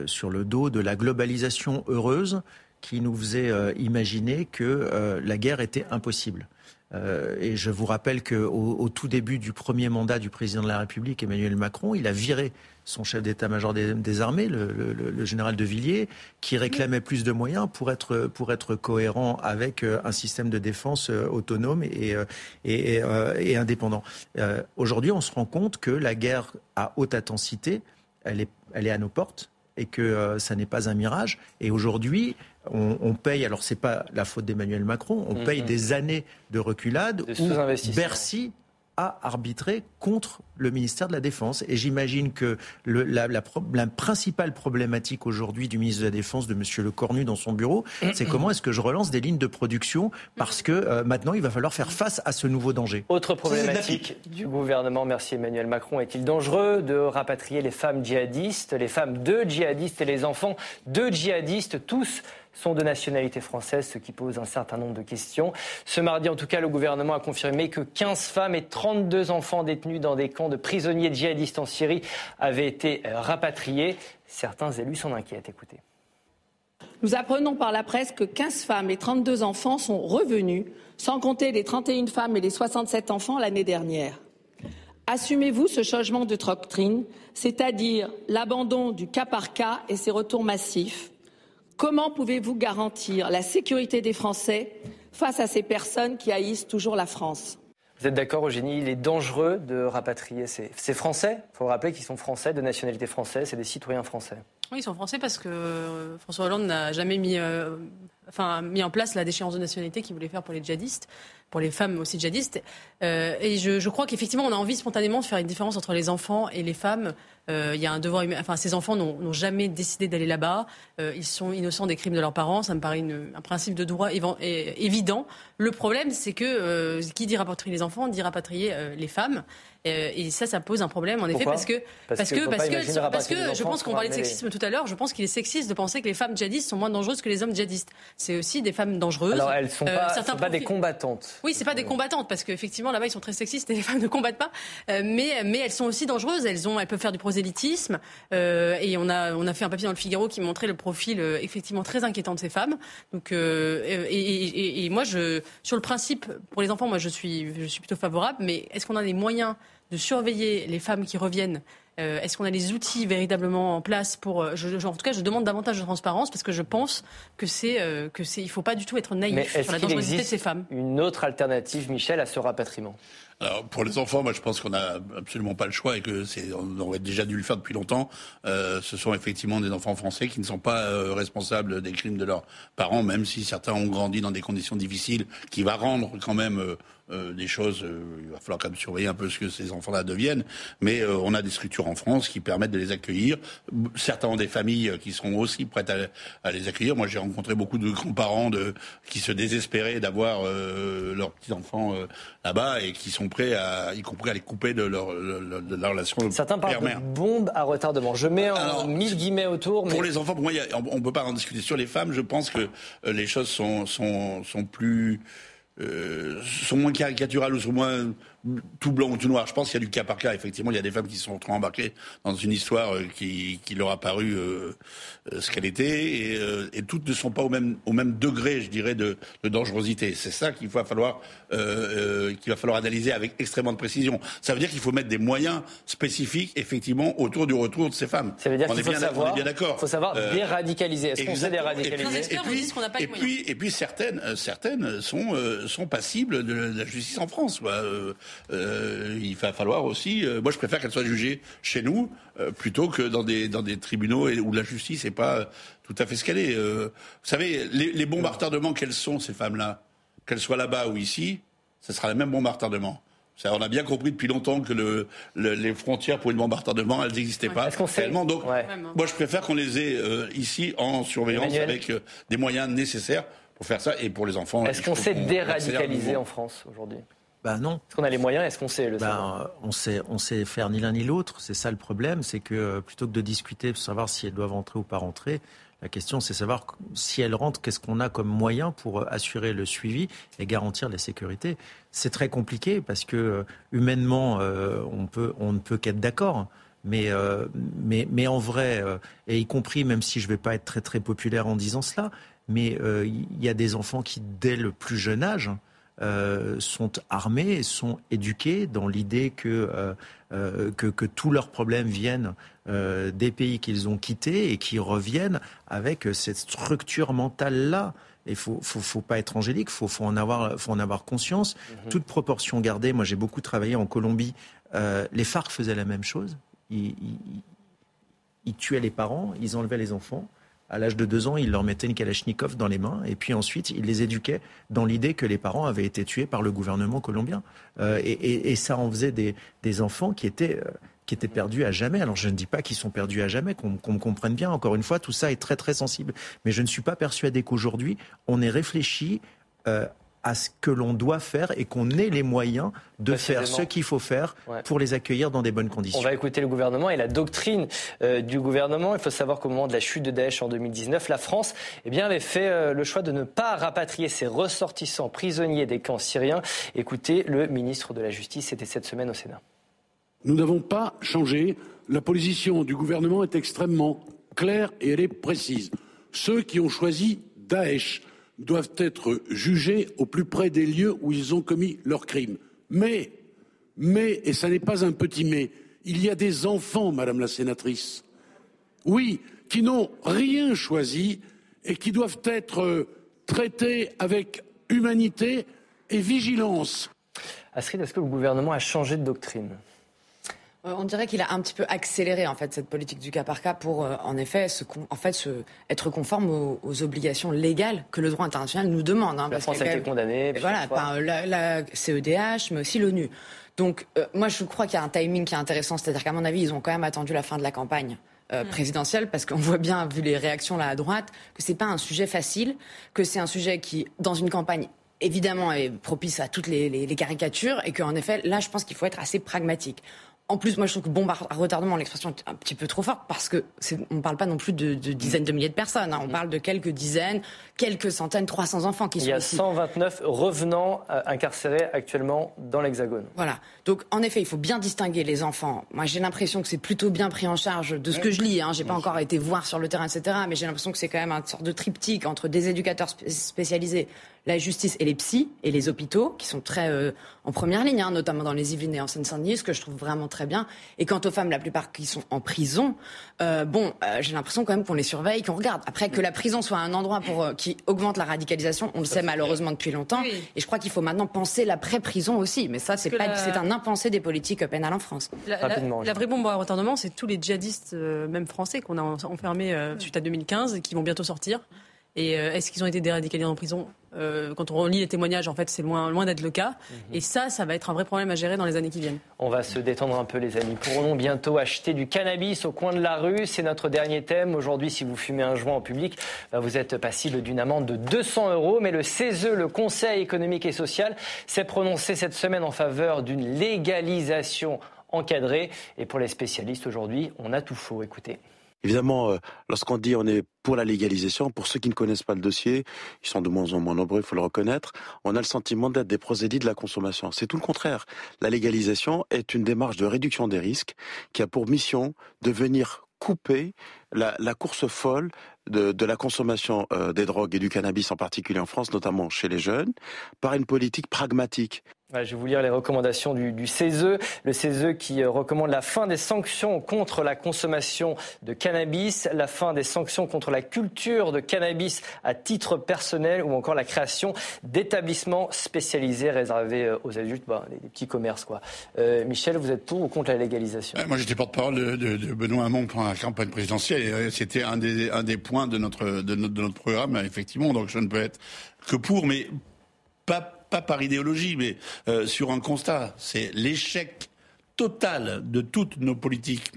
sur le dos de la globalisation heureuse qui nous faisait imaginer que la guerre était impossible. et je vous rappelle qu'au au tout début du premier mandat du président de la République, Emmanuel Macron, il a viré son chef d'état-major des, armées, le, général de Villiers, qui réclamait plus de moyens pour être, pour être cohérent avec euh, un système de défense euh, autonome et, euh, et, et indépendant. Aujourd'hui, on se rend compte que la guerre à haute intensité, elle est, elle est à nos portes et que ça n'est pas un mirage. Et aujourd'hui, on, paye, alors c'est pas la faute d'Emmanuel Macron, on paye des années de reculade où Bercy a arbitré contre le ministère de la Défense. Et j'imagine que la, principale problématique aujourd'hui du ministre de la Défense, de M. Le Cornu dans son bureau, c'est comment est-ce que je relance des lignes de production parce que euh, maintenant il va falloir faire face à ce nouveau danger. Autre problématique du gouvernement, merci Emmanuel Macron, est-il dangereux de rapatrier les femmes djihadistes, les femmes de djihadistes et les enfants de djihadistes, tous sont de nationalité française, ce qui pose un certain nombre de questions. Ce mardi, en tout cas, le gouvernement a confirmé que 15 femmes et 32 enfants détenus dans des camps de prisonniers djihadistes en Syrie avaient été rapatriés. Certains élus s'en inquiètent. Écoutez. Nous apprenons par la presse que 15 femmes et 32 enfants sont revenus, sans compter les 31 femmes et les 67 enfants l'année dernière. Assumez-vous ce changement de doctrine, c'est-à-dire l'abandon du cas par cas et ses retours massifs? Comment pouvez-vous garantir la sécurité des Français face à ces personnes qui haïssent toujours la France? Vous êtes d'accord, Eugénie Il est dangereux de rapatrier ces, Français. Il faut rappeler qu'ils sont Français, de nationalité française, c'est des citoyens français. Oui, ils sont Français parce que euh, François Hollande n'a jamais mis, euh, enfin, mis en place la déchéance de nationalité qu'il voulait faire pour les djihadistes pour les femmes aussi djihadistes. Euh, et je, je crois qu'effectivement, on a envie spontanément de faire une différence entre les enfants et les femmes. Euh, il y a un devoir Enfin, ces enfants n'ont jamais décidé d'aller là-bas. Euh, ils sont innocents des crimes de leurs parents. Ça me paraît une, un principe de droit évident. Le problème, c'est que qui dit rapatrier les enfants dit rapatrier les femmes. Et ça, ça pose un problème, en effet, parce que parce, que parce que parce que, je pense qu'on parlait de sexisme tout à l'heure. Je pense qu'il est sexiste de penser que les femmes djihadistes sont moins dangereuses que les hommes djihadistes. C'est aussi des femmes dangereuses. Alors elles sont pas, sont pas des combattantes. Oui, c'est pas des combattantes parce qu'effectivement là-bas ils sont très sexistes et les femmes ne combattent pas. mais mais elles sont aussi dangereuses. Elles ont elles peuvent faire du prosélytisme. et on a on a fait un papier dans le Figaro qui montrait le profil effectivement très inquiétant de ces femmes. Donc et, et, et moi je sur le principe pour les enfants, moi je suis je suis plutôt favorable. Mais est-ce qu'on a des moyens de surveiller les femmes qui reviennent Est-ce qu'on a les outils véritablement en place pour je, En tout cas, je demande davantage de transparence parce que je pense que c'est que c'est il faut pas du tout être naïf sur la dangerosité de ces femmes. Une autre alternative, Michel, à ce rapatriement? Alors pour les enfants, moi je pense qu'on n'a absolument pas le choix et que c'est on aurait déjà dû le faire depuis longtemps. Euh, ce sont effectivement des enfants français qui ne sont pas euh, responsables des crimes de leurs parents, même si certains ont grandi dans des conditions difficiles, qui va rendre quand même euh, euh, des choses. Euh, il va falloir quand même surveiller un peu ce que ces enfants-là deviennent. Mais euh, on a des structures en France qui permettent de les accueillir. Certains ont des familles qui seront aussi prêtes à, à les accueillir. Moi, j'ai rencontré beaucoup de grands-parents de, qui se désespéraient d'avoir leurs petits-enfants là-bas et qui sont prêts, à, y compris à les couper de leur, de leur relation. Certains parlent de bombe à retardement. Je mets en mille guillemets autour. Mais... Pour les enfants, pour moi, on ne peut pas en discuter. Sur les femmes, je pense que les choses sont, sont, sont plus euh, sont moins caricaturales ou sont moins tout blanc ou tout noir. Je pense qu'il y a du cas par cas. Effectivement, il y a des femmes qui se sont trop embarquées dans une histoire euh, qui, qui leur a paru euh, euh, ce qu'elle était, et, et, toutes ne sont pas au même, au même degré, je dirais, de, de dangerosité. C'est ça qu'il va falloir euh, qu'il va falloir analyser avec extrêmement de précision. Ça veut dire qu'il faut mettre des moyens spécifiques, effectivement, autour du retour de ces femmes. Ça veut dire qu'il faut savoir, bien d'accord. faut savoir déradicaliser. Est-ce qu'on sait déradicaliser Et puis, et puis, et puis, certaines, certaines sont, sont passibles de la justice en France. Quoi. Euh, il va falloir aussi. Euh, moi, je préfère qu'elle soit jugée chez nous euh, plutôt que dans des dans des tribunaux où la justice n'est pas tout à fait ce qu'elle est. vous savez, les, les bombes à retardement, quelles sont ces femmes-là Qu'elles soient là-bas ou ici, ce sera la même bombe à retardement. Ça, on a bien compris depuis longtemps que le, les frontières pour une bombe à retardement, elles n'existaient pas réellement. Donc, moi, je préfère qu'on les ait ici en surveillance avec des moyens nécessaires pour faire ça et pour les enfants. Est-ce qu'on sait déradicaliser en France aujourd'hui? Ben non. Est-ce qu'on a les moyens? Est-ce qu'on sait le ben, on sait, on sait faire ni l'un ni l'autre. C'est ça le problème, c'est que euh, plutôt que de discuter pour savoir si elles doivent rentrer ou pas rentrer, la question c'est savoir si elles rentrent, qu'est-ce qu'on a comme moyen pour euh, assurer le suivi et garantir la sécurité. C'est très compliqué parce que euh, humainement, on, peut, on ne peut qu'être d'accord. Mais, mais, mais en vrai, et y compris, même si je ne vais pas être très très populaire en disant cela, mais il y a des enfants qui, dès le plus jeune âge, euh, sont armés sont éduqués dans l'idée que, euh, euh, que, que, tous leurs problèmes viennent des pays qu'ils ont quittés et qui reviennent avec cette structure mentale-là. Il faut, faut, faut, pas être angélique, faut, faut en avoir, faut en avoir conscience. Mhm. Toute proportion gardée. Moi, j'ai beaucoup travaillé en Colombie. les FARC faisaient la même chose. ils, ils tuaient les parents, ils enlevaient les enfants à l'âge de deux ans, il leur mettait une Kalachnikov dans les mains et puis ensuite, il les éduquait dans l'idée que les parents avaient été tués par le gouvernement colombien. Euh, et, ça en faisait des, enfants qui étaient, euh, qui étaient perdus à jamais. Alors je ne dis pas qu'ils sont perdus à jamais, qu'on me comprenne bien. Encore une fois, tout ça est très très sensible. Mais je ne suis pas persuadé qu'aujourd'hui, on ait réfléchi euh, à ce que l'on doit faire et qu'on ait les moyens de faire ce qu'il faut faire pour les accueillir dans des bonnes conditions. On va écouter le gouvernement et la doctrine euh, du gouvernement. Il faut savoir qu'au moment de la chute de Daesh en 2019, la France eh bien, avait fait euh, le choix de ne pas rapatrier ses ressortissants prisonniers des camps syriens. Écoutez le ministre de la Justice, c'était cette semaine au Sénat. Nous n'avons pas changé. La position du gouvernement est extrêmement claire et elle est précise. Ceux qui ont choisi Daesh doivent être jugés au plus près des lieux où ils ont commis leurs crimes. Mais, mais, et ça n'est pas un petit mais, il y a des enfants, Madame la sénatrice, oui, qui n'ont rien choisi et qui doivent être euh, traités avec humanité et vigilance. Astrid, est-ce que le gouvernement a changé de doctrine? On dirait qu'il a un petit peu accéléré en fait cette politique du cas par cas pour euh, en effet se, en fait se, être conforme aux, obligations légales que le droit international nous demande. Hein, la France a été condamnée. Voilà, par la, la, CEDH, mais aussi l'ONU. Donc euh, moi je crois qu'il y a un timing qui est intéressant, c'est-à-dire qu'à mon avis ils ont quand même attendu la fin de la campagne. Mm. présidentielle parce qu'on voit bien, vu les réactions là à droite, que c'est pas un sujet facile, que c'est un sujet qui, dans une campagne évidemment est propice à toutes les, les, les caricatures et qu'en effet, là, je pense qu'il faut être assez pragmatique. En plus, moi, je trouve que bombe à retardement, l'expression est un petit peu trop forte parce que on ne parle pas non plus de, dizaines de milliers de personnes. Hein. On parle de quelques dizaines, quelques centaines, 300 enfants qui sont Il y a 129 revenants euh, incarcérés actuellement dans l'Hexagone. Voilà. Donc, en effet, il faut bien distinguer les enfants. Moi, j'ai l'impression que c'est plutôt bien pris en charge de ce que je lis. Hein. J'ai pas encore été voir sur le terrain, etc. Mais j'ai l'impression que c'est quand même une sorte de triptyque entre des éducateurs spécialisés, la justice et les psys et les hôpitaux qui sont très euh, en première ligne, hein, notamment dans les Yvelines et en Seine-Saint-Denis, ce que je trouve vraiment très bien. Et quant aux femmes, la plupart qui sont en prison, euh, bon, euh, j'ai l'impression quand même qu'on les surveille, qu'on regarde. Après que la prison soit un endroit pour qui augmente la radicalisation, on le sait malheureusement depuis longtemps. Et je crois qu'il faut maintenant penser l'après-prison aussi. Mais ça, c'est pas, c'est un impensé des politiques pénales en France. La, la, vraie bombe à retardement, c'est tous les djihadistes, même français, qu'on a enfermés suite à 2015, et qui vont bientôt sortir. Et euh, est-ce qu'ils ont été déradicalisés en prison? Euh, Quand on lit les témoignages, en fait, c'est loin, loin d'être le cas. Mhm. Et ça, ça va être un vrai problème à gérer dans les années qui viennent. On va se détendre un peu, les amis. Pourrons-nous bientôt acheter du cannabis au coin de la rue? C'est notre dernier thème. Aujourd'hui, si vous fumez un joint en public, bah, vous êtes passible d'une amende de 200 euros. Mais le CESE, le Conseil économique et social, s'est prononcé cette semaine en faveur d'une légalisation encadrée. Et pour les spécialistes, aujourd'hui, on a tout faux. Écoutez. Évidemment, euh, lorsqu'on dit on est pour la légalisation, pour ceux qui ne connaissent pas le dossier, ils sont de moins en moins nombreux, il faut le reconnaître, on a le sentiment d'être des procédés de la consommation. C'est tout le contraire. La légalisation est une démarche de réduction des risques qui a pour mission de venir couper la, course folle de, la consommation euh, des drogues et du cannabis en particulier en France, notamment chez les jeunes, par une politique pragmatique je vais vous lire les recommandations du, CESE. Le CESE qui euh, recommande la fin des sanctions contre la consommation de cannabis, la fin des sanctions contre la culture de cannabis à titre personnel ou encore la création d'établissements spécialisés réservés euh, aux adultes, bah, des, petits commerces. Quoi. Euh, Michel, vous êtes pour ou contre la légalisation? Moi, j'étais porte-parole de, Benoît Hamon pendant la campagne présidentielle. C'était un des, points de notre, de notre programme, effectivement. Donc, je ne peux être que pour, mais pas pas par idéologie, mais euh, sur un constat. C'est l'échec total de toutes nos politiques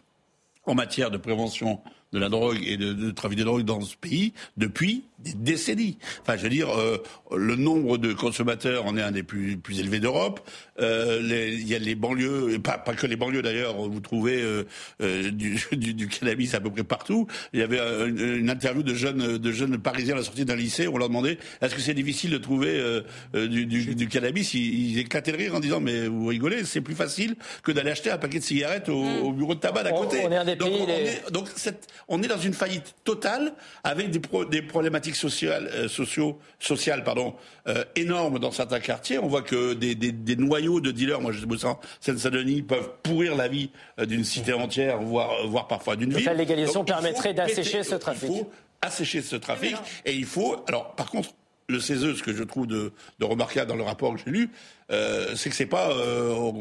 en matière de prévention de la drogue et de, de trafic de drogue dans ce pays depuis des décennies. Enfin, je veux dire, euh, le nombre de consommateurs en est un des plus, plus élevés d'Europe. Euh, il y a les banlieues, et pas, pas que les banlieues d'ailleurs, vous trouvez euh, du, du, du, cannabis à peu près partout. Il y avait une, une, interview de jeunes, de jeunes parisiens à la sortie d'un lycée, on leur demandait est-ce que c'est difficile de trouver du, du, cannabis? Ils, ils, éclataient de rire en disant mais vous rigolez, c'est plus facile que d'aller acheter un paquet de cigarettes au, mmh. au bureau de tabac d'à côté. On, est un des donc. On, est, donc cette, on est dans une faillite totale avec des, pro, des problématiques sociales, euh, sociaux, sociales pardon, euh, énormes dans certains quartiers. On voit que des, des, des noyaux de dealers, moi je sais en Seine-Saint-Denis, peuvent pourrir la vie euh, d'une cité entière, voire, euh, voire parfois d'une ville. La légalisation permettrait d'assécher ce trafic. Il faut assécher ce trafic et il faut. Alors par contre, le CESE, ce que je trouve de, de remarquable dans le rapport que j'ai lu, euh, c'est que c'est pas euh, on,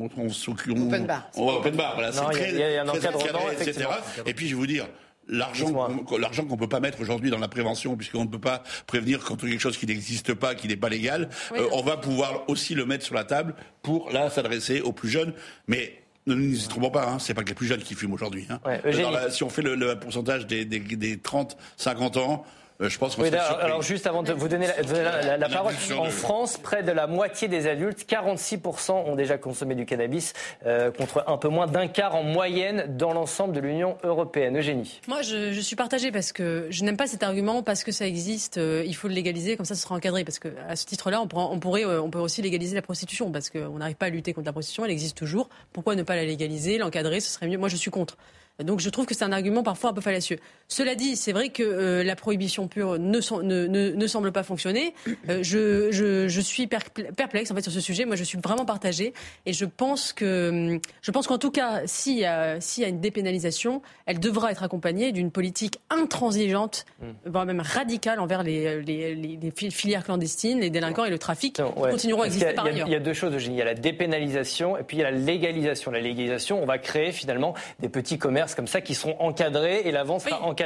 on, on, on, open bar. On, open bar, voilà, c'est très, y a, y a un très etc. Et puis je vais vous dire, l'argent l'argent qu'on peut pas mettre aujourd'hui dans la prévention puisqu'on ne peut pas prévenir contre quelque chose qui n'existe pas qui n'est pas légal euh, on va pouvoir aussi le mettre sur la table pour là s'adresser aux plus jeunes mais ne nous y trompons pas, hein, c'est pas que les plus jeunes qui fument aujourd'hui. Hein. Ouais, si on fait le, le pourcentage des, des, des 30, 50 ans, je pense oui, alors, juste avant de vous donner la, parole, en France, près de la moitié des adultes, 46% ont déjà consommé du cannabis, euh, contre un peu moins d'un quart en moyenne dans l'ensemble de l'Union européenne. Eugénie. Moi, je, je suis partagée parce que je n'aime pas cet argument parce que ça existe, euh, il faut le légaliser, comme ça ce sera encadré. Parce que à ce titre-là, on, on, pourrait, on peut aussi légaliser la prostitution parce qu'on n'arrive pas à lutter contre la prostitution, elle existe toujours. Pourquoi ne pas la légaliser, l'encadrer, ce serait mieux. Moi, je suis contre. Donc je trouve que c'est un argument parfois un peu fallacieux. Cela dit, c'est vrai que euh, la prohibition pure ne, ne, ne, semble pas fonctionner. Euh, je, je, je, suis perplexe en fait sur ce sujet. Moi, je suis vraiment partagée et je pense que je pense qu'en tout cas, s'il y, a, s'il y a une dépénalisation, elle devra être accompagnée d'une politique intransigeante, mm. voire même radicale envers les, les, les, filières clandestines, les délinquants et le trafic qui continueront à exister par ailleurs. Il y a deux choses, Il y a la dépénalisation et puis il y a la légalisation. La légalisation, on va créer finalement des petits commerces comme ça qui seront encadrés et la vente sera encadrée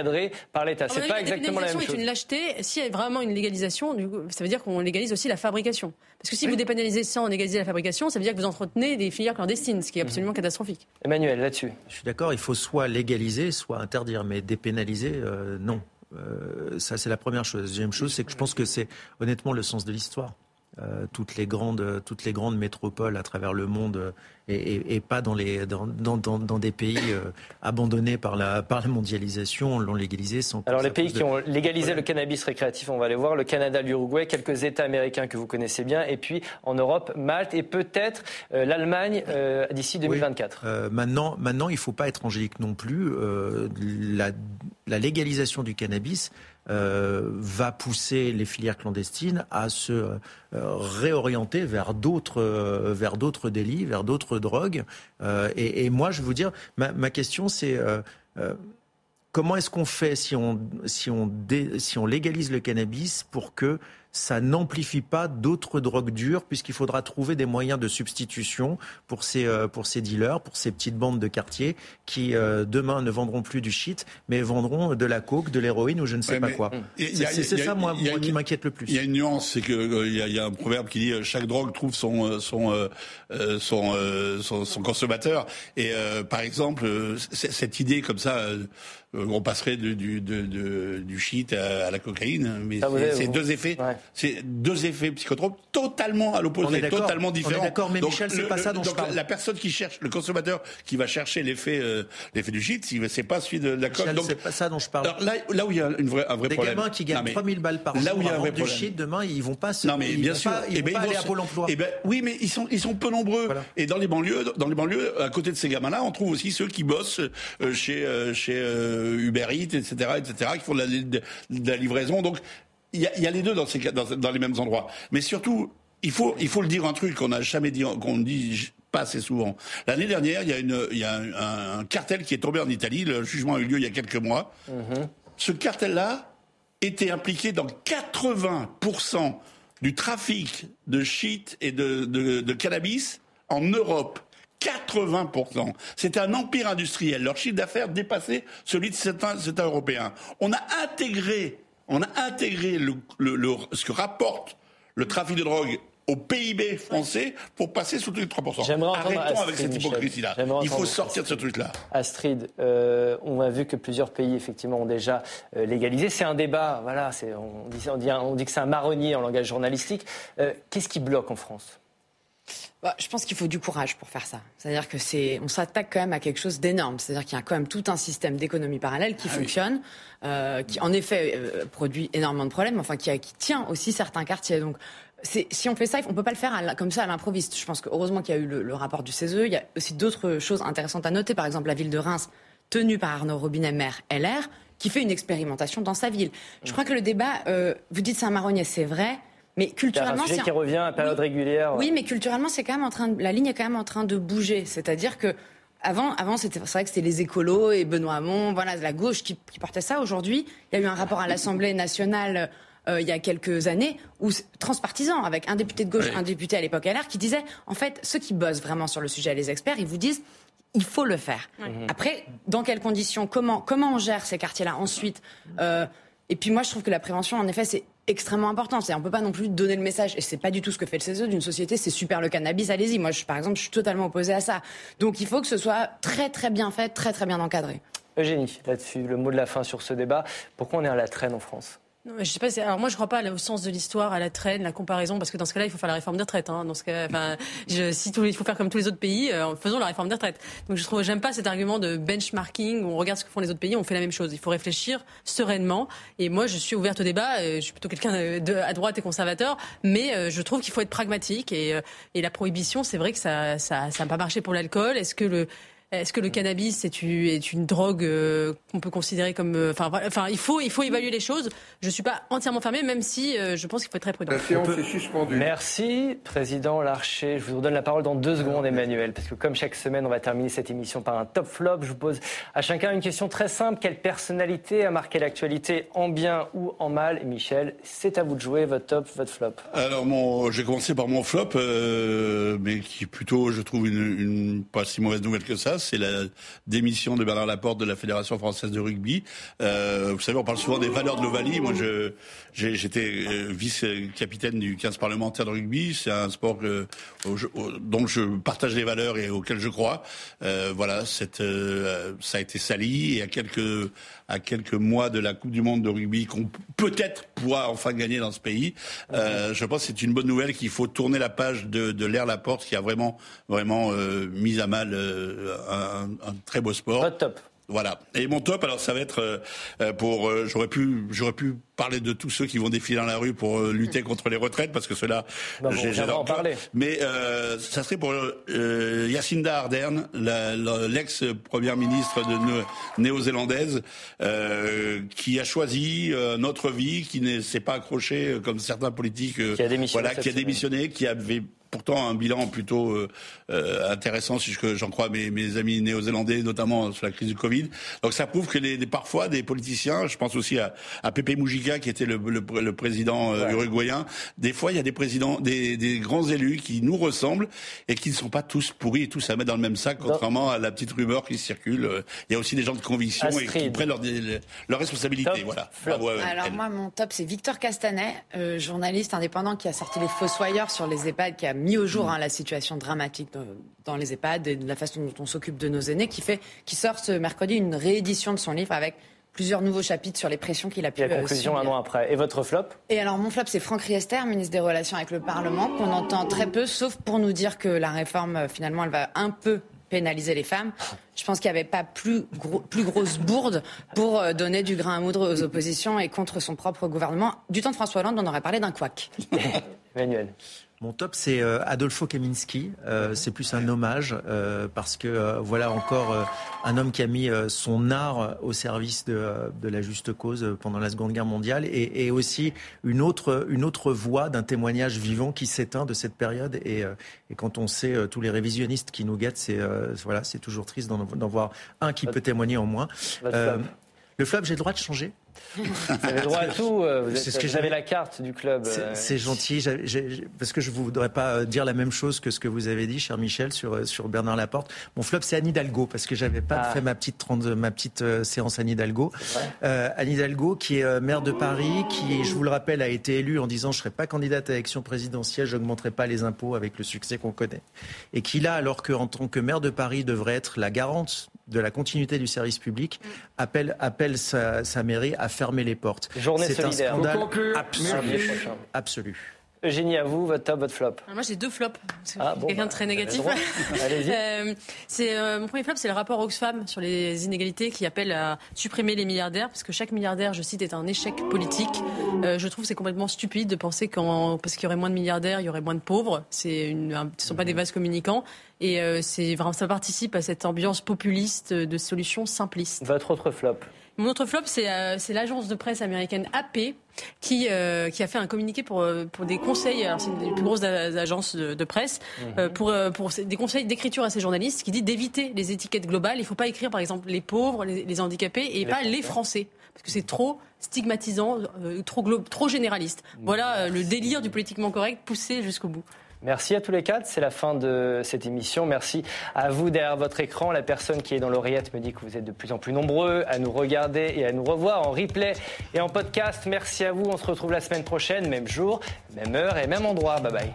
par l'État. C'est pas exactement la même chose. est une lâcheté. S'il y a vraiment une légalisation, ça veut dire qu'on légalise aussi la fabrication. Parce que si vous dépénalisez sans légaliser la fabrication, ça veut dire que vous entretenez des filières clandestines, ce qui est mhm. absolument catastrophique. Emmanuel, là-dessus. Je suis d'accord, il faut soit légaliser, soit interdire, mais dépénaliser, euh, non. Euh, ça, c'est la première chose. La deuxième chose, c'est que je pense que c'est honnêtement le sens de l'histoire. Euh, toutes les grandes toutes les grandes métropoles à travers le monde et, pas dans, les, dans, dans, dans des pays euh, abandonnés par la, par la mondialisation, l'ont légalisé sans. Alors les pays qui ont légalisé le cannabis récréatif, on va les voir, le Canada, l'Uruguay, quelques États américains que vous connaissez bien, et puis en Europe, Malte et peut-être euh, l'Allemagne euh, d'ici 2024. maintenant, maintenant, il ne faut pas être angélique non plus. La, la, légalisation du cannabis va pousser les filières clandestines à se réorienter vers d'autres vers d'autres délits, vers d'autres drogues. Et, moi, je vais vous dire, ma, ma question, c'est comment est-ce qu'on fait si on, si, on si on légalise le cannabis pour que ça n'amplifie pas d'autres drogues dures, puisqu'il faudra trouver des moyens de substitution pour ces, euh, pour ces dealers, pour ces petites bandes de quartier qui, euh, demain, ne vendront plus du shit, mais vendront de la coke, de l'héroïne ou je ne sais pas quoi. C'est ça, moi, qui m'inquiète le plus. Il y a une nuance, c'est qu'il euh, il y, a un proverbe qui dit chaque drogue trouve son, son, son, son, consommateur. Et par exemple, cette idée comme ça on passerait du, du, du shit à, la cocaïne, mais c'est deux effets c'est deux effets psychotropes totalement à l'opposé, totalement différents. On est d'accord, mais Michel, c'est pas ça dont je parle. La personne qui cherche, le consommateur qui va chercher l'effet, euh, l'effet du shit, c'est pas celui de la coke. c'est pas ça dont je parle. Alors là, là où il y a une vraie, un vrai Des problème. Des gamins qui gagnent 3000 balles par là jour où il y a un vrai du shit, demain, ils vont pas se. Non, mais bien sûr. ils, vont pas aller à Pôle emploi. Eh ben, oui, mais ils sont, ils sont peu nombreux. Et dans les banlieues, dans les banlieues, à côté de ces gamins-là, on trouve aussi ceux qui bossent euh, chez, euh, chez Uber Eats, etc., etc., qui font de la, de la livraison. Donc, il y, a, les deux dans, ces, dans, dans les mêmes endroits. Mais surtout, il faut, il faut le dire un truc qu'on n'a jamais dit, qu'on dit pas assez souvent. L'année dernière, il y a, une, il y a un, cartel qui est tombé en Italie. Le jugement a eu lieu il y a quelques mois. Mhm. Ce cartel-là était impliqué dans 80% du trafic de shit et de, de, de cannabis en Europe. 80%. C'était un empire industriel. Leur chiffre d'affaires dépassait celui de certains, certains Européens. On a intégré on a intégré le, ce que rapporte le trafic de drogue au PIB français pour passer sous les 3%. Arrêtons avec cette hypocrisie-là. Il faut sortir de ce truc-là. Astrid, euh, on a vu que plusieurs pays effectivement ont déjà euh, légalisé. C'est un débat, voilà, on dit, on, dit, on dit que c'est un marronnier en langage journalistique. Euh, qu'est-ce qui bloque en France? Bah, je pense qu'il faut du courage pour faire ça. C'est-à-dire que c'est, on s'attaque quand même à quelque chose d'énorme. C'est-à-dire qu'il y a quand même tout un système d'économie parallèle qui ah fonctionne, euh, qui en effet euh, produit énormément de problèmes, enfin qui, qui tient aussi certains quartiers. Donc si on fait ça, on peut pas le faire comme ça à l'improviste. Je pense que heureusement qu'il y a eu le, rapport du CESE. Il y a aussi d'autres choses intéressantes à noter. Par exemple, la ville de Reims, tenue par Arnaud Robinet, maire LR, qui fait une expérimentation dans sa ville. Je crois que le débat, euh, vous dites c'est un marronnier, c'est vrai. Mais culturellement, c'est un qui revient à période régulière. Oui, mais culturellement, c'est quand même en train de... la ligne est quand même en train de bouger. C'est-à-dire que avant, avant c'était vrai que c'était les écolos et Benoît Hamon, voilà, la gauche qui, portait ça. Aujourd'hui, il y a eu un rapport à l'Assemblée nationale euh, il y a quelques années, où transpartisan, avec un député de gauche, un député à l'époque LR, qui disait, en fait, ceux qui bossent vraiment sur le sujet, les experts, ils vous disent, il faut le faire. Après, dans quelles conditions, comment, comment on gère ces quartiers-là ensuite euh, Et puis moi, je trouve que la prévention, en effet, c'est extrêmement important. C'est on peut pas non plus donner le message et c'est pas du tout ce que fait le CESE d'une société. C'est super le cannabis, allez-y. Moi, par exemple, je suis totalement opposé à ça. Donc, il faut que ce soit très très bien fait, très très bien encadré. Eugénie, là-dessus, le mot de la fin sur ce débat. Pourquoi on est à la traîne en France? Non, je sais pas. Alors moi, je crois pas au sens de l'histoire, à la traîne, la comparaison, parce que dans ce cas-là, il faut faire la réforme des retraites. Hein. Dans ce cas, enfin, je, si tout, il faut faire comme tous les autres pays, euh, faisons la réforme des retraites. Donc je trouve, j'aime pas cet argument de benchmarking où on regarde ce que font les autres pays, on fait la même chose. Il faut réfléchir sereinement. Et moi, je suis ouverte au débat. Euh, je suis plutôt quelqu'un à droite et conservateur, mais euh, je trouve qu'il faut être pragmatique. Et, et la prohibition, c'est vrai que ça, ça, ça n'a pas marché pour l'alcool. Est-ce que le est-ce que le cannabis est une, drogue euh, qu'on peut considérer comme... Euh, enfin, il faut, il faut évaluer les choses. Je ne suis pas entièrement fermé, même si euh, je pense qu'il faut être très prudent. La séance est suspendue. Merci, Président Larcher. Je vous redonne la parole dans deux secondes, Emmanuel, parce que comme chaque semaine, on va terminer cette émission par un top flop. Je vous pose à chacun une question très simple. Quelle personnalité a marqué l'actualité en bien ou en mal? Michel, c'est à vous de jouer, votre top, votre flop. Alors, mon, vais commencer par mon flop, mais qui est plutôt, je trouve, une, une pas si mauvaise nouvelle que ça c'est la démission de Bernard Laporte de la Fédération française de rugby. Euh, vous savez, on parle souvent des valeurs de l'Ovalie. Moi, je, j'étais euh, vice-capitaine du 15 parlementaire de rugby. C'est un sport que, dont je partage les valeurs et auxquelles je crois. Euh, voilà, cette, euh, ça a été sali et à quelques à quelques mois de la Coupe du Monde de rugby qu'on peut-être pourra enfin gagner dans ce pays. Euh, je pense que c'est une bonne nouvelle qu'il faut tourner la page de, de l'air Laporte qui a vraiment vraiment mis à mal un, un, très beau sport. Top. Voilà. Et mon top, alors ça va être euh, euh, pour. Euh, j'aurais pu, j'aurais pu parler de tous ceux qui vont défiler dans la rue pour lutter contre les retraites, parce que cela, bah j'adore en parler. Mais ça serait pour Yacinda Ardern, l'ex-première ministre de néo-zélandaise, qui a choisi notre vie, qui ne s'est pas accroché comme certains politiques, qui a démissionné, voilà, qui a démissionné, qui avait pourtant un bilan plutôt euh, euh, intéressant, si j'en crois mes, mes amis néo-zélandais, notamment sur la crise du Covid. Donc ça prouve que les, parfois des politiciens, je pense aussi à, à Pepe Mujica qui était le, le, président euh, uruguayen, des fois il y a des présidents, des, des, grands élus qui nous ressemblent et qui ne sont pas tous pourris et tous à mettre dans le même sac, contrairement à la petite rumeur qui circule. Il y a aussi des gens de conviction et qui prennent leur, leur responsabilité. Voilà. Alors moi mon top c'est Victor Castanet, journaliste indépendant qui a sorti les Fossoyeurs sur les EHPAD, qui a mis au jour mm. hein, la situation dramatique dans les EHPAD et de la façon dont on s'occupe de nos aînés, qui, fait, qui sort ce mercredi une réédition de son livre avec plusieurs nouveaux chapitres sur les pressions qu'il a pu. Et la conclusion un an après. Et votre flop? Et alors mon flop, c'est Franck Riester, ministre des Relations avec le Parlement, qu'on entend très peu, sauf pour nous dire que la réforme, finalement, elle va un peu pénaliser les femmes. Je pense qu'il n'y avait pas plus, plus grosse bourde pour euh, donner du grain à moudre aux oppositions et contre son propre gouvernement. Du temps de François Hollande, on aurait parlé d'un couac. Emmanuel. Mon top, c'est euh, Adolfo Kaminski. Euh, c'est plus un hommage euh, parce que voilà encore un homme qui a mis son art au service de, la juste cause pendant la Seconde Guerre mondiale et, aussi une autre, une autre voix d'un témoignage vivant qui s'éteint de cette période. Et, et, quand on sait tous les révisionnistes qui nous guettent, c'est voilà, c'est toujours triste d'en voir un qui peut témoigner en moins. le flop, j'ai le droit de changer? Vous avez droit à tout. Euh, vous, ce que j'avais la carte du club. C'est euh. gentil, parce que je ne voudrais pas euh, dire la même chose que ce que vous avez dit, cher Michel, sur, sur Bernard Laporte. Mon flop, c'est Anne Hidalgo, parce que j'avais pas ah. fait ma petite, ma petite séance Anne Hidalgo. Anne Hidalgo, qui est maire de Paris, qui, je vous le rappelle, a été élue en disant je ne serai pas candidate à l'élection présidentielle, je n'augmenterai pas les impôts avec le succès qu'on connaît. Et qui, là, alors qu'en tant que maire de Paris, devrait être la garante de la continuité du service public, appelle, appelle sa, sa mairie à fermer les portes. Journée C'est un scandale absolu. absolu. Eugénie, à vous, votre top, votre flop. moi, j'ai deux flops. Ah, quelqu'un de très négatif. euh, c'est euh, mon premier flop, c'est le rapport Oxfam sur les inégalités qui appelle à supprimer les milliardaires, parce que chaque milliardaire, je cite, est un échec politique. Euh, je trouve c'est complètement stupide de penser qu'en parce qu'il y aurait moins de milliardaires, il y aurait moins de pauvres. C'est une, ce ne sont pas des vases communicants. Et c'est vraiment, ça participe à cette ambiance populiste de solutions simplistes. Votre autre flop. Mon autre flop, c'est euh, l'agence de presse américaine AP qui, euh, qui a fait un communiqué pour, euh, pour des conseils, c'est une des plus grosses agences de, presse, mhm. pour, pour des conseils d'écriture à ces journalistes qui dit d'éviter les étiquettes globales. Il ne faut pas écrire par exemple les pauvres, les, handicapés et, pas les Français. Parce que c'est trop stigmatisant, trop, trop généraliste. Voilà le délire du politiquement correct poussé jusqu'au bout. Merci à tous les quatre. C'est la fin de cette émission. Merci à vous derrière votre écran. La personne qui est dans l'oreillette me dit que vous êtes de plus en plus nombreux à nous regarder et à nous revoir en replay et en podcast. Merci à vous. On se retrouve la semaine prochaine, même jour, même heure et même endroit. Bye bye.